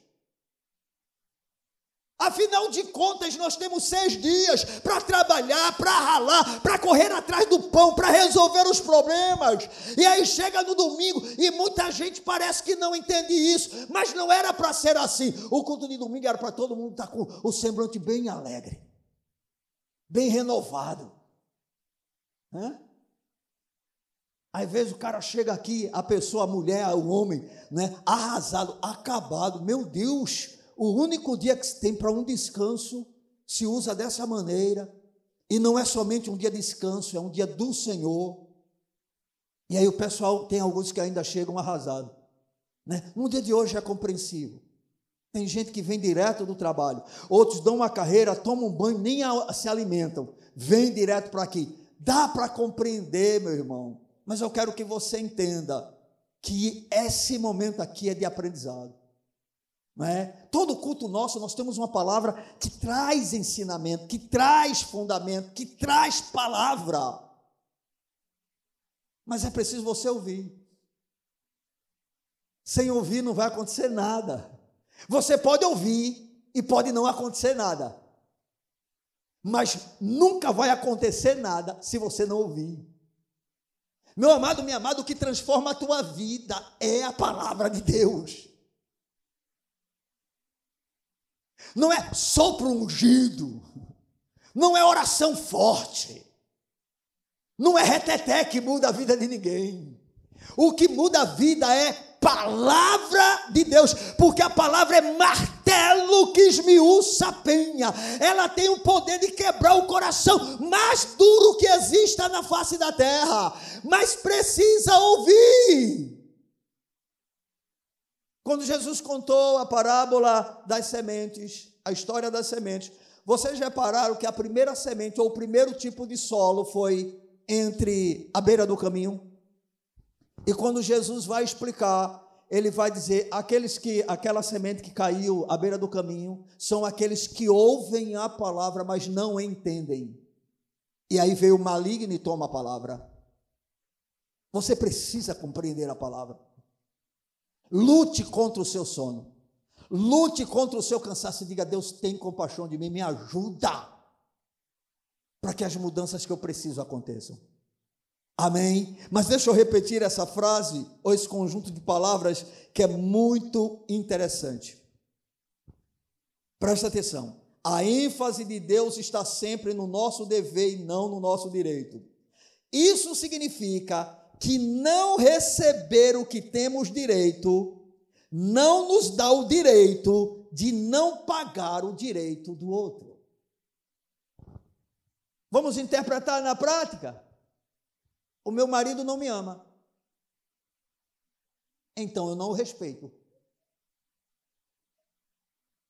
Afinal de contas, nós temos seis dias para trabalhar, para ralar, para correr atrás do pão, para resolver os problemas. E aí chega no domingo e muita gente parece que não entende isso, mas não era para ser assim. O culto de domingo era para todo mundo estar com o semblante bem alegre, bem renovado. Hã? Às vezes o cara chega aqui, a pessoa, a mulher, o homem, né, arrasado, acabado. Meu Deus, o único dia que se tem para um descanso se usa dessa maneira, e não é somente um dia de descanso, é um dia do Senhor. E aí o pessoal tem alguns que ainda chegam arrasados. Né? No dia de hoje é compreensível. Tem gente que vem direto do trabalho, outros dão uma carreira, tomam um banho, nem se alimentam, vem direto para aqui. Dá para compreender, meu irmão, mas eu quero que você entenda que esse momento aqui é de aprendizado. É? Todo culto nosso, nós temos uma palavra que traz ensinamento, que traz fundamento, que traz palavra. Mas é preciso você ouvir. Sem ouvir não vai acontecer nada. Você pode ouvir e pode não acontecer nada. Mas nunca vai acontecer nada se você não ouvir. Meu amado, minha amada, o que transforma a tua vida é a palavra de Deus. Não é sopro ungido, não é oração forte, não é reteté que muda a vida de ninguém. O que muda a vida é palavra de Deus, porque a palavra é martelo que esmiuça a penha. Ela tem o poder de quebrar o coração mais duro que exista na face da terra, mas precisa ouvir. Quando Jesus contou a parábola das sementes, a história das sementes, vocês repararam que a primeira semente, ou o primeiro tipo de solo, foi entre a beira do caminho? E quando Jesus vai explicar, ele vai dizer: aqueles que, aquela semente que caiu à beira do caminho, são aqueles que ouvem a palavra, mas não entendem. E aí veio o maligno e toma a palavra. Você precisa compreender a palavra. Lute contra o seu sono. Lute contra o seu cansaço e diga: Deus tem compaixão de mim, me ajuda. para que as mudanças que eu preciso aconteçam. Amém? Mas deixa eu repetir essa frase, ou esse conjunto de palavras, que é muito interessante. Presta atenção. A ênfase de Deus está sempre no nosso dever e não no nosso direito. Isso significa que não receber o que temos direito não nos dá o direito de não pagar o direito do outro. Vamos interpretar na prática? O meu marido não me ama. Então eu não o respeito.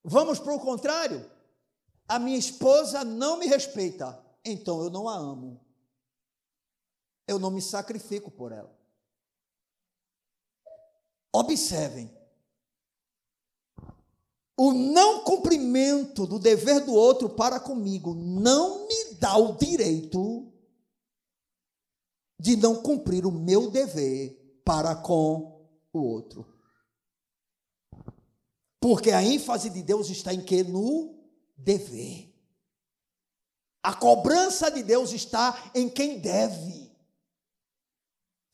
Vamos para o contrário. A minha esposa não me respeita. Então eu não a amo. Eu não me sacrifico por ela. Observem. O não cumprimento do dever do outro para comigo não me dá o direito de não cumprir o meu dever para com o outro. Porque a ênfase de Deus está em que? No dever. A cobrança de Deus está em quem deve.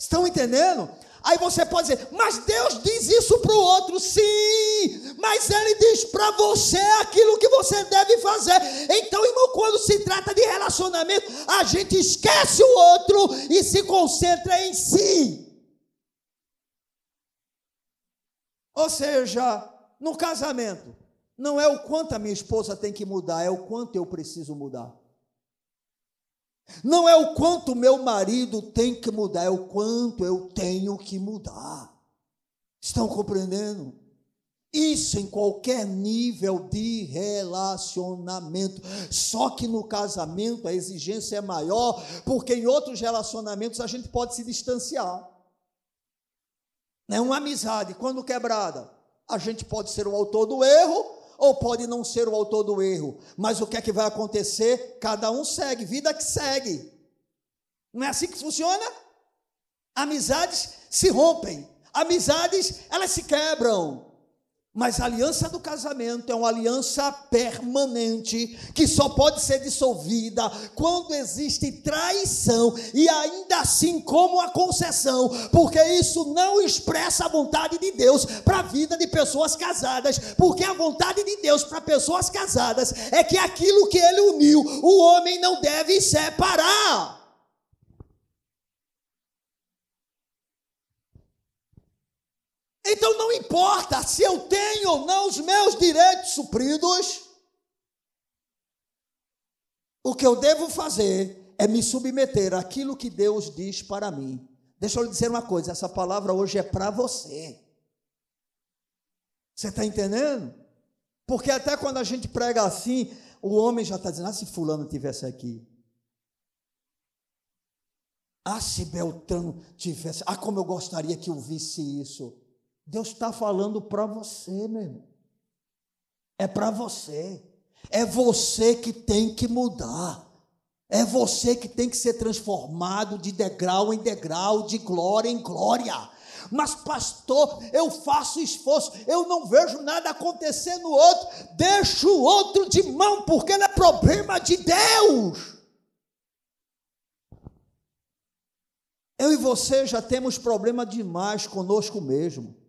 Estão entendendo? Aí você pode dizer, mas Deus diz isso para o outro, sim, mas Ele diz para você aquilo que você deve fazer. Então, irmão, quando se trata de relacionamento, a gente esquece o outro e se concentra em si. Ou seja, no casamento, não é o quanto a minha esposa tem que mudar, é o quanto eu preciso mudar. Não é o quanto meu marido tem que mudar, é o quanto eu tenho que mudar. Estão compreendendo? Isso em qualquer nível de relacionamento. Só que no casamento a exigência é maior, porque em outros relacionamentos a gente pode se distanciar. É uma amizade, quando quebrada, a gente pode ser o autor do erro, ou pode não ser o autor do erro. Mas o que é que vai acontecer? Cada um segue, vida que segue. Não é assim que funciona? Amizades se rompem, amizades elas se quebram. Mas a aliança do casamento é uma aliança permanente que só pode ser dissolvida quando existe traição e ainda assim como a concessão, porque isso não expressa a vontade de Deus para a vida de pessoas casadas, porque a vontade de Deus para pessoas casadas é que aquilo que ele uniu, o homem não deve separar. Então não importa se eu tenho ou não os meus direitos supridos, o que eu devo fazer é me submeter àquilo que Deus diz para mim. Deixa eu lhe dizer uma coisa: essa palavra hoje é para você. Você está entendendo? Porque até quando a gente prega assim, o homem já está dizendo: ah, se Fulano tivesse aqui. Ah, se Beltrano tivesse. Ah, como eu gostaria que eu visse isso. Deus está falando para você, meu irmão. É para você. É você que tem que mudar. É você que tem que ser transformado de degrau em degrau, de glória em glória. Mas, pastor, eu faço esforço, eu não vejo nada acontecer no outro, deixa o outro de mão, porque não é problema de Deus. Eu e você já temos problema demais conosco mesmo.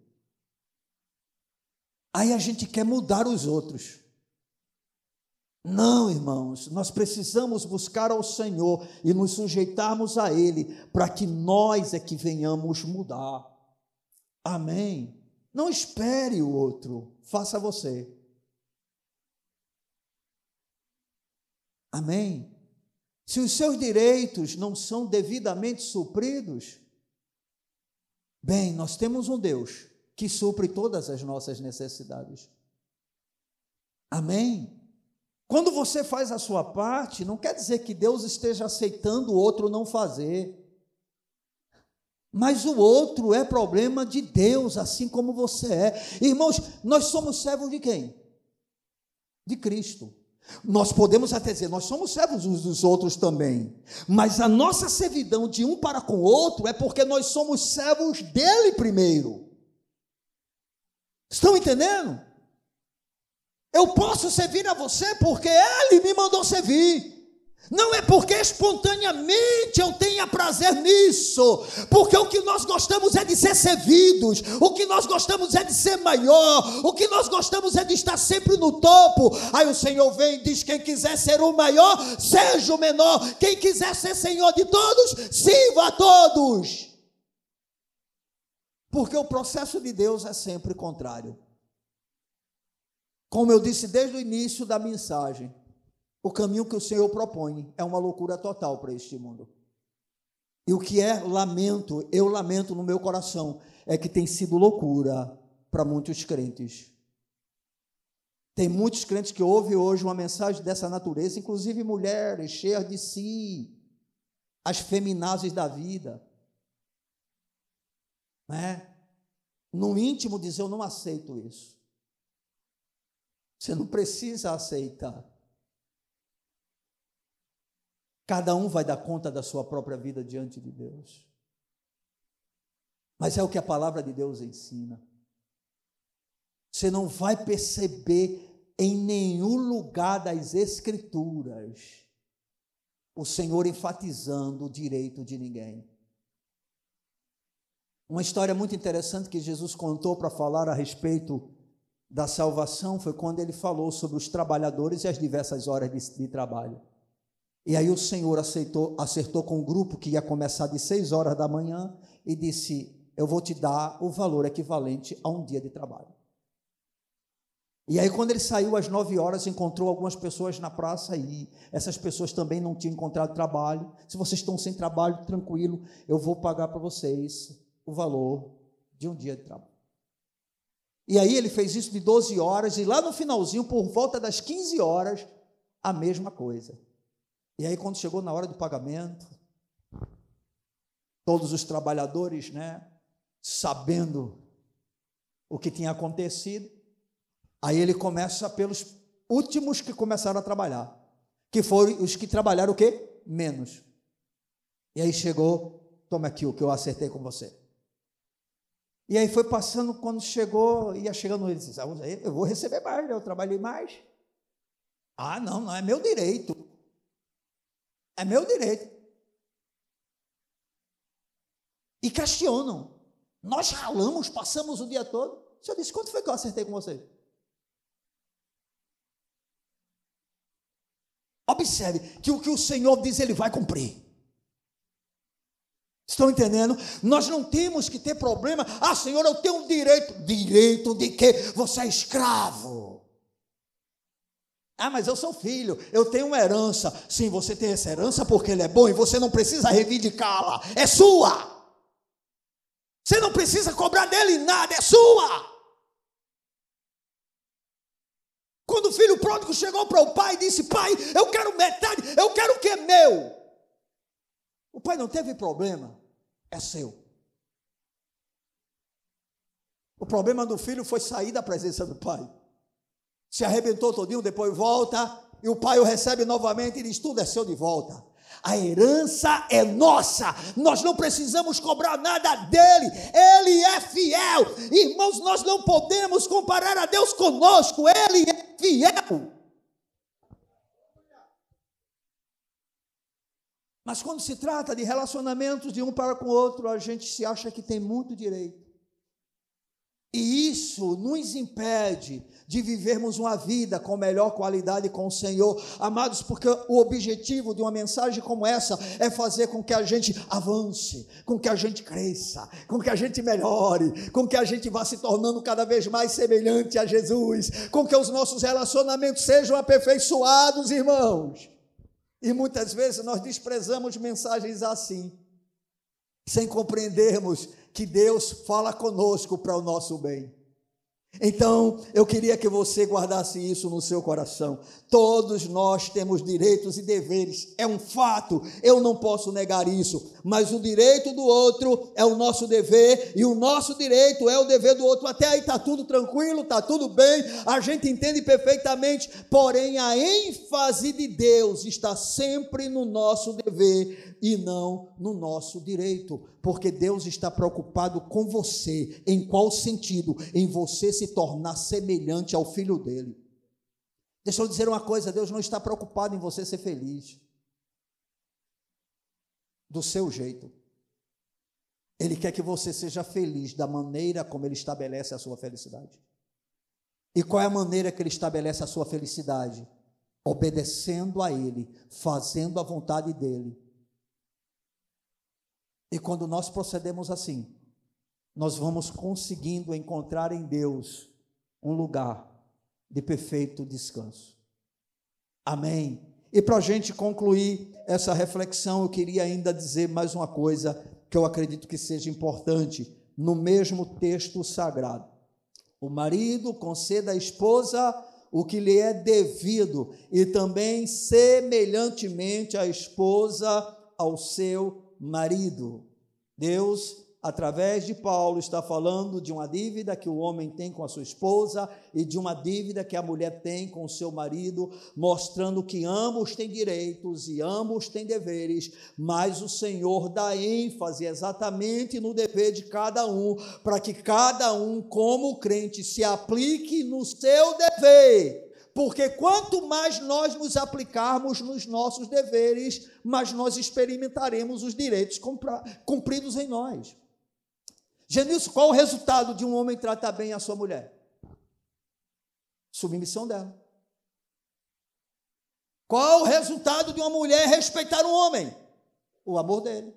Aí a gente quer mudar os outros. Não, irmãos, nós precisamos buscar ao Senhor e nos sujeitarmos a Ele, para que nós é que venhamos mudar. Amém. Não espere o outro, faça você. Amém. Se os seus direitos não são devidamente supridos, bem, nós temos um Deus que supre todas as nossas necessidades. Amém? Quando você faz a sua parte, não quer dizer que Deus esteja aceitando o outro não fazer. Mas o outro é problema de Deus, assim como você é. Irmãos, nós somos servos de quem? De Cristo. Nós podemos até dizer, nós somos servos uns dos outros também. Mas a nossa servidão de um para com o outro é porque nós somos servos dele primeiro. Estão entendendo? Eu posso servir a você porque Ele me mandou servir. Não é porque espontaneamente eu tenha prazer nisso, porque o que nós gostamos é de ser servidos, o que nós gostamos é de ser maior, o que nós gostamos é de estar sempre no topo. Aí o Senhor vem e diz: quem quiser ser o maior, seja o menor, quem quiser ser Senhor de todos, sirva a todos. Porque o processo de Deus é sempre contrário. Como eu disse desde o início da mensagem, o caminho que o Senhor propõe é uma loucura total para este mundo. E o que é lamento, eu lamento no meu coração, é que tem sido loucura para muitos crentes. Tem muitos crentes que ouvem hoje uma mensagem dessa natureza, inclusive mulheres cheias de si, as feminazes da vida. Né? No íntimo dizer, eu não aceito isso. Você não precisa aceitar. Cada um vai dar conta da sua própria vida diante de Deus. Mas é o que a palavra de Deus ensina. Você não vai perceber em nenhum lugar das Escrituras o Senhor enfatizando o direito de ninguém. Uma história muito interessante que Jesus contou para falar a respeito da salvação foi quando ele falou sobre os trabalhadores e as diversas horas de, de trabalho. E aí o Senhor aceitou, acertou com um grupo que ia começar de seis horas da manhã e disse: Eu vou te dar o valor equivalente a um dia de trabalho. E aí, quando ele saiu às nove horas, encontrou algumas pessoas na praça e essas pessoas também não tinham encontrado trabalho. Se vocês estão sem trabalho, tranquilo, eu vou pagar para vocês o valor de um dia de trabalho. E aí ele fez isso de 12 horas, e lá no finalzinho, por volta das 15 horas, a mesma coisa. E aí, quando chegou na hora do pagamento, todos os trabalhadores, né, sabendo o que tinha acontecido, aí ele começa pelos últimos que começaram a trabalhar, que foram os que trabalharam o quê? Menos. E aí chegou, toma aqui o que eu acertei com você. E aí foi passando, quando chegou, ia chegando ele disse, eu vou receber mais, né? eu trabalhei mais. Ah, não, não é meu direito. É meu direito. E questionam. Nós ralamos, passamos o dia todo. O senhor disse: quanto foi que eu acertei com você? Observe que o que o Senhor diz, ele vai cumprir. Estão entendendo? Nós não temos que ter problema. Ah, Senhor, eu tenho um direito. Direito de quê? Você é escravo. Ah, mas eu sou filho, eu tenho uma herança. Sim, você tem essa herança porque ele é bom e você não precisa reivindicá-la. É sua. Você não precisa cobrar dele nada, é sua. Quando o filho pródigo chegou para o pai e disse: Pai, eu quero metade, eu quero o que é meu. O pai não teve problema, é seu. O problema do filho foi sair da presença do pai se arrebentou todinho, depois volta, e o pai o recebe novamente e diz: tudo é seu de volta. A herança é nossa, nós não precisamos cobrar nada dele, ele é fiel. Irmãos, nós não podemos comparar a Deus conosco, ele é fiel. Mas quando se trata de relacionamentos de um para com o outro, a gente se acha que tem muito direito. E isso nos impede de vivermos uma vida com melhor qualidade com o Senhor, amados, porque o objetivo de uma mensagem como essa é fazer com que a gente avance, com que a gente cresça, com que a gente melhore, com que a gente vá se tornando cada vez mais semelhante a Jesus, com que os nossos relacionamentos sejam aperfeiçoados, irmãos. E muitas vezes nós desprezamos mensagens assim, sem compreendermos que Deus fala conosco para o nosso bem. Então, eu queria que você guardasse isso no seu coração. Todos nós temos direitos e deveres, é um fato, eu não posso negar isso, mas o direito do outro é o nosso dever e o nosso direito é o dever do outro. Até aí está tudo tranquilo, está tudo bem, a gente entende perfeitamente, porém a ênfase de Deus está sempre no nosso dever e não no nosso direito, porque Deus está preocupado com você. Em qual sentido? Em você se tornar semelhante ao filho dele. Deixa eu dizer uma coisa: Deus não está preocupado em você ser feliz. do seu jeito. Ele quer que você seja feliz da maneira como ele estabelece a sua felicidade. E qual é a maneira que ele estabelece a sua felicidade? Obedecendo a ele, fazendo a vontade dele. E quando nós procedemos assim, nós vamos conseguindo encontrar em Deus um lugar de perfeito descanso. Amém. E para a gente concluir essa reflexão, eu queria ainda dizer mais uma coisa que eu acredito que seja importante no mesmo texto sagrado. O marido conceda à esposa o que lhe é devido, e também semelhantemente a esposa ao seu marido. Deus através de Paulo, está falando de uma dívida que o homem tem com a sua esposa e de uma dívida que a mulher tem com o seu marido, mostrando que ambos têm direitos e ambos têm deveres, mas o Senhor dá ênfase exatamente no dever de cada um, para que cada um, como crente, se aplique no seu dever. Porque quanto mais nós nos aplicarmos nos nossos deveres, mais nós experimentaremos os direitos cumpridos em nós. Genilson, qual o resultado de um homem tratar bem a sua mulher? Submissão dela. Qual o resultado de uma mulher respeitar um homem? O amor dele.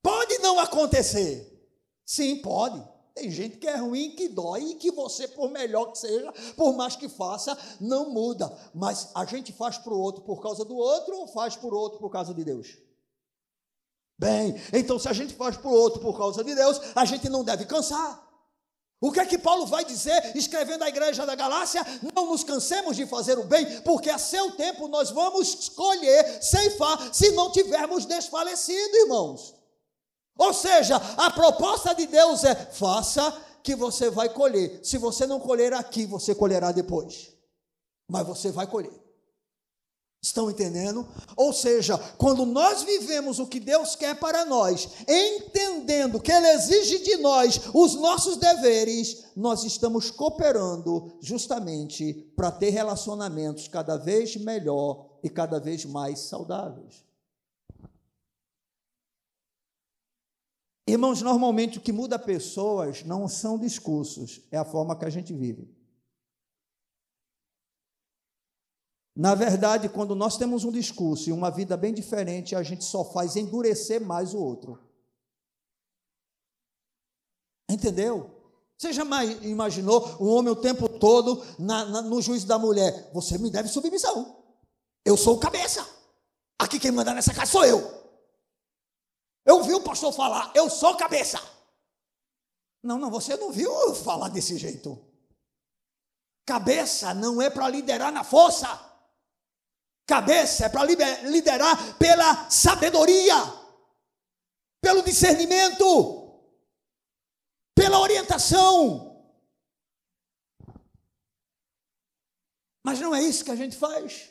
Pode não acontecer. Sim, pode. Tem gente que é ruim, que dói e que você, por melhor que seja, por mais que faça, não muda. Mas a gente faz para o outro por causa do outro ou faz por outro por causa de Deus? Bem, então se a gente faz por outro por causa de Deus, a gente não deve cansar. O que é que Paulo vai dizer escrevendo à igreja da Galácia? Não nos cansemos de fazer o bem, porque a seu tempo nós vamos escolher ceifar se não tivermos desfalecido, irmãos. Ou seja, a proposta de Deus é: faça que você vai colher. Se você não colher aqui, você colherá depois. Mas você vai colher. Estão entendendo? Ou seja, quando nós vivemos o que Deus quer para nós, entendendo que Ele exige de nós os nossos deveres, nós estamos cooperando justamente para ter relacionamentos cada vez melhor e cada vez mais saudáveis. Irmãos, normalmente o que muda pessoas não são discursos, é a forma que a gente vive. Na verdade, quando nós temos um discurso e uma vida bem diferente, a gente só faz endurecer mais o outro. Entendeu? Você jamais imaginou um homem o tempo todo na, na, no juízo da mulher? Você me deve submissão. Eu sou o cabeça. Aqui quem manda nessa casa sou eu. Eu vi o pastor falar, eu sou cabeça. Não, não, você não viu falar desse jeito. Cabeça não é para liderar na força. Cabeça é para liderar pela sabedoria, pelo discernimento, pela orientação. Mas não é isso que a gente faz.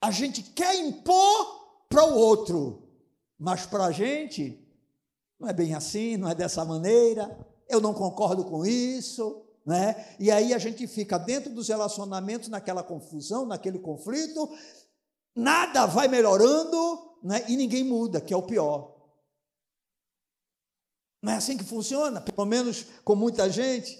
A gente quer impor para o outro, mas para a gente não é bem assim, não é dessa maneira. Eu não concordo com isso. Né? E aí a gente fica dentro dos relacionamentos, naquela confusão, naquele conflito, nada vai melhorando né? e ninguém muda, que é o pior. Não é assim que funciona, pelo menos com muita gente.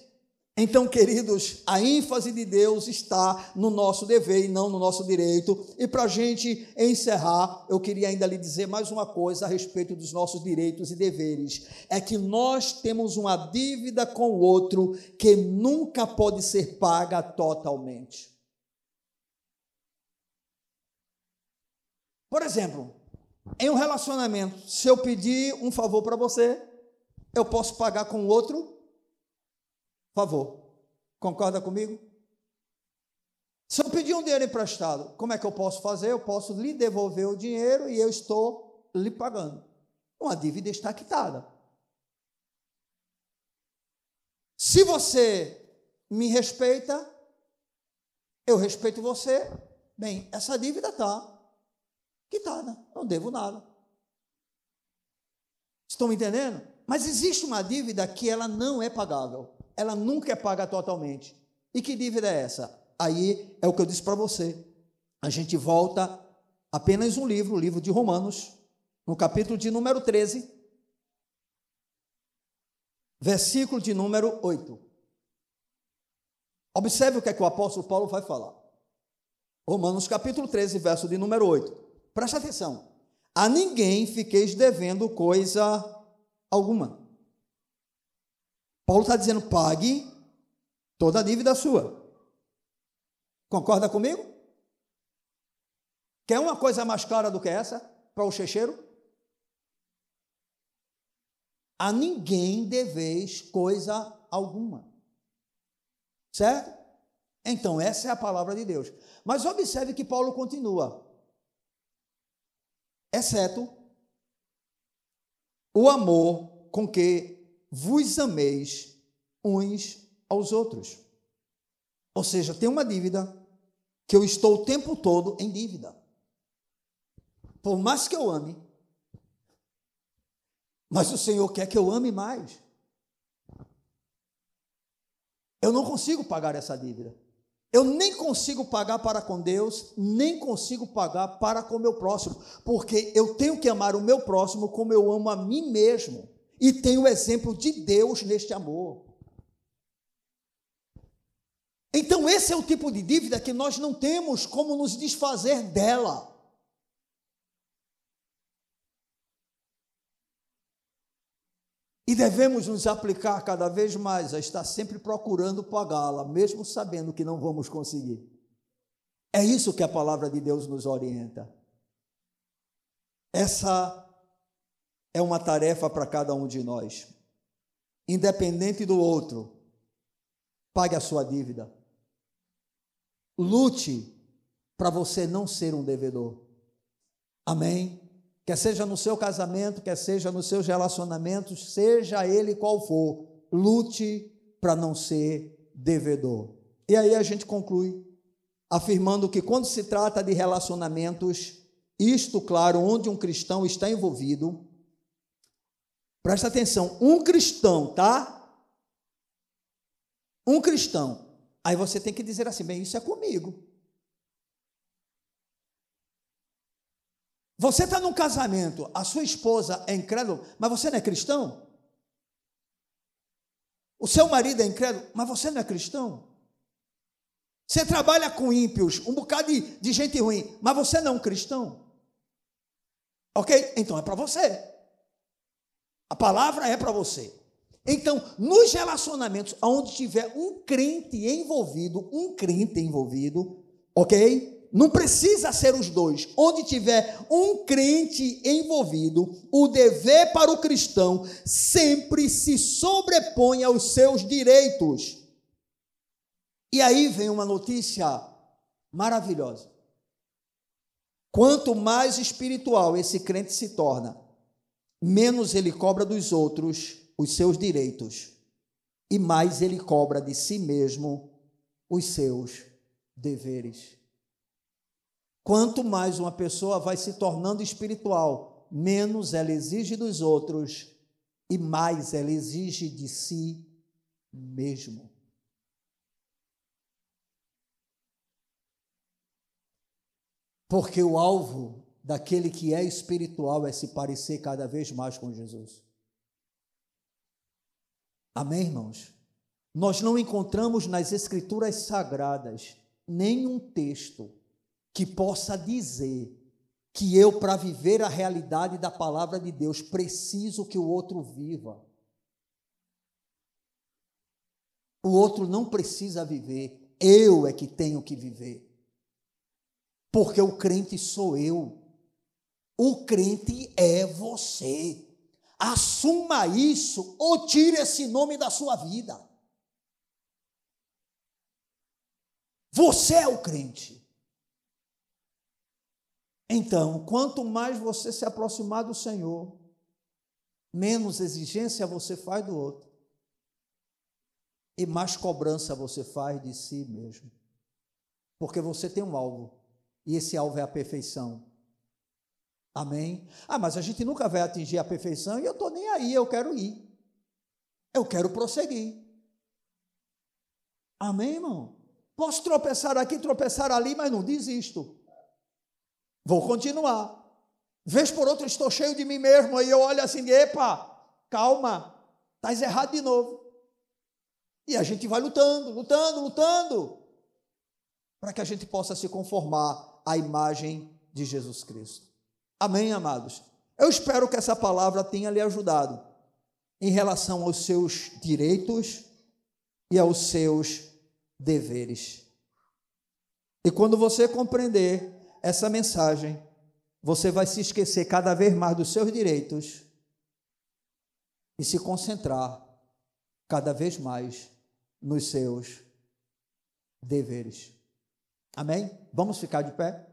Então, queridos, a ênfase de Deus está no nosso dever e não no nosso direito. E para a gente encerrar, eu queria ainda lhe dizer mais uma coisa a respeito dos nossos direitos e deveres: é que nós temos uma dívida com o outro que nunca pode ser paga totalmente. Por exemplo, em um relacionamento, se eu pedir um favor para você, eu posso pagar com outro favor. Concorda comigo? Se eu pedir um dinheiro emprestado, como é que eu posso fazer? Eu posso lhe devolver o dinheiro e eu estou lhe pagando. Uma dívida está quitada. Se você me respeita, eu respeito você, bem, essa dívida está quitada, não devo nada. Estão me entendendo? Mas existe uma dívida que ela não é pagável. Ela nunca é paga totalmente. E que dívida é essa? Aí é o que eu disse para você. A gente volta apenas um livro, o livro de Romanos, no capítulo de número 13, versículo de número 8. Observe o que é que o apóstolo Paulo vai falar. Romanos capítulo 13, verso de número 8. Preste atenção. A ninguém fiqueis devendo coisa alguma. Paulo está dizendo: pague toda a dívida sua. Concorda comigo? Quer uma coisa mais clara do que essa para o checheiro? A ninguém deveis coisa alguma. Certo? Então, essa é a palavra de Deus. Mas observe que Paulo continua. Exceto o amor com que vos ameis uns aos outros. Ou seja, tem uma dívida que eu estou o tempo todo em dívida. Por mais que eu ame, mas o Senhor quer que eu ame mais. Eu não consigo pagar essa dívida. Eu nem consigo pagar para com Deus, nem consigo pagar para com o meu próximo, porque eu tenho que amar o meu próximo como eu amo a mim mesmo. E tenho o exemplo de Deus neste amor. Então, esse é o tipo de dívida que nós não temos como nos desfazer dela. E devemos nos aplicar cada vez mais a estar sempre procurando pagá-la, mesmo sabendo que não vamos conseguir. É isso que a palavra de Deus nos orienta. Essa é uma tarefa para cada um de nós. Independente do outro, pague a sua dívida. Lute para você não ser um devedor. Amém? quer seja no seu casamento, quer seja nos seus relacionamentos, seja ele qual for, lute para não ser devedor. E aí a gente conclui afirmando que quando se trata de relacionamentos, isto, claro, onde um cristão está envolvido, presta atenção, um cristão, tá? Um cristão. Aí você tem que dizer assim: bem, isso é comigo. Você está num casamento, a sua esposa é incrédula, mas você não é cristão? O seu marido é incrédulo, mas você não é cristão? Você trabalha com ímpios, um bocado de, de gente ruim, mas você não é um cristão? Ok? Então é para você. A palavra é para você. Então, nos relacionamentos onde tiver um crente envolvido, um crente envolvido, ok? Não precisa ser os dois. Onde tiver um crente envolvido, o dever para o cristão sempre se sobrepõe aos seus direitos. E aí vem uma notícia maravilhosa. Quanto mais espiritual esse crente se torna, menos ele cobra dos outros os seus direitos e mais ele cobra de si mesmo os seus deveres. Quanto mais uma pessoa vai se tornando espiritual, menos ela exige dos outros e mais ela exige de si mesmo. Porque o alvo daquele que é espiritual é se parecer cada vez mais com Jesus. Amém, irmãos? Nós não encontramos nas Escrituras Sagradas nenhum texto que possa dizer que eu, para viver a realidade da palavra de Deus, preciso que o outro viva. O outro não precisa viver, eu é que tenho que viver. Porque o crente sou eu. O crente é você. Assuma isso ou tire esse nome da sua vida. Você é o crente. Então, quanto mais você se aproximar do Senhor, menos exigência você faz do outro e mais cobrança você faz de si mesmo. Porque você tem um alvo, e esse alvo é a perfeição. Amém? Ah, mas a gente nunca vai atingir a perfeição e eu estou nem aí, eu quero ir. Eu quero prosseguir. Amém, irmão? Posso tropeçar aqui, tropeçar ali, mas não desisto. Vou continuar. Vez por outra estou cheio de mim mesmo, aí eu olho assim, epa, calma, estás errado de novo. E a gente vai lutando, lutando, lutando, para que a gente possa se conformar à imagem de Jesus Cristo. Amém, amados? Eu espero que essa palavra tenha lhe ajudado em relação aos seus direitos e aos seus deveres. E quando você compreender essa mensagem, você vai se esquecer cada vez mais dos seus direitos e se concentrar cada vez mais nos seus deveres. Amém? Vamos ficar de pé?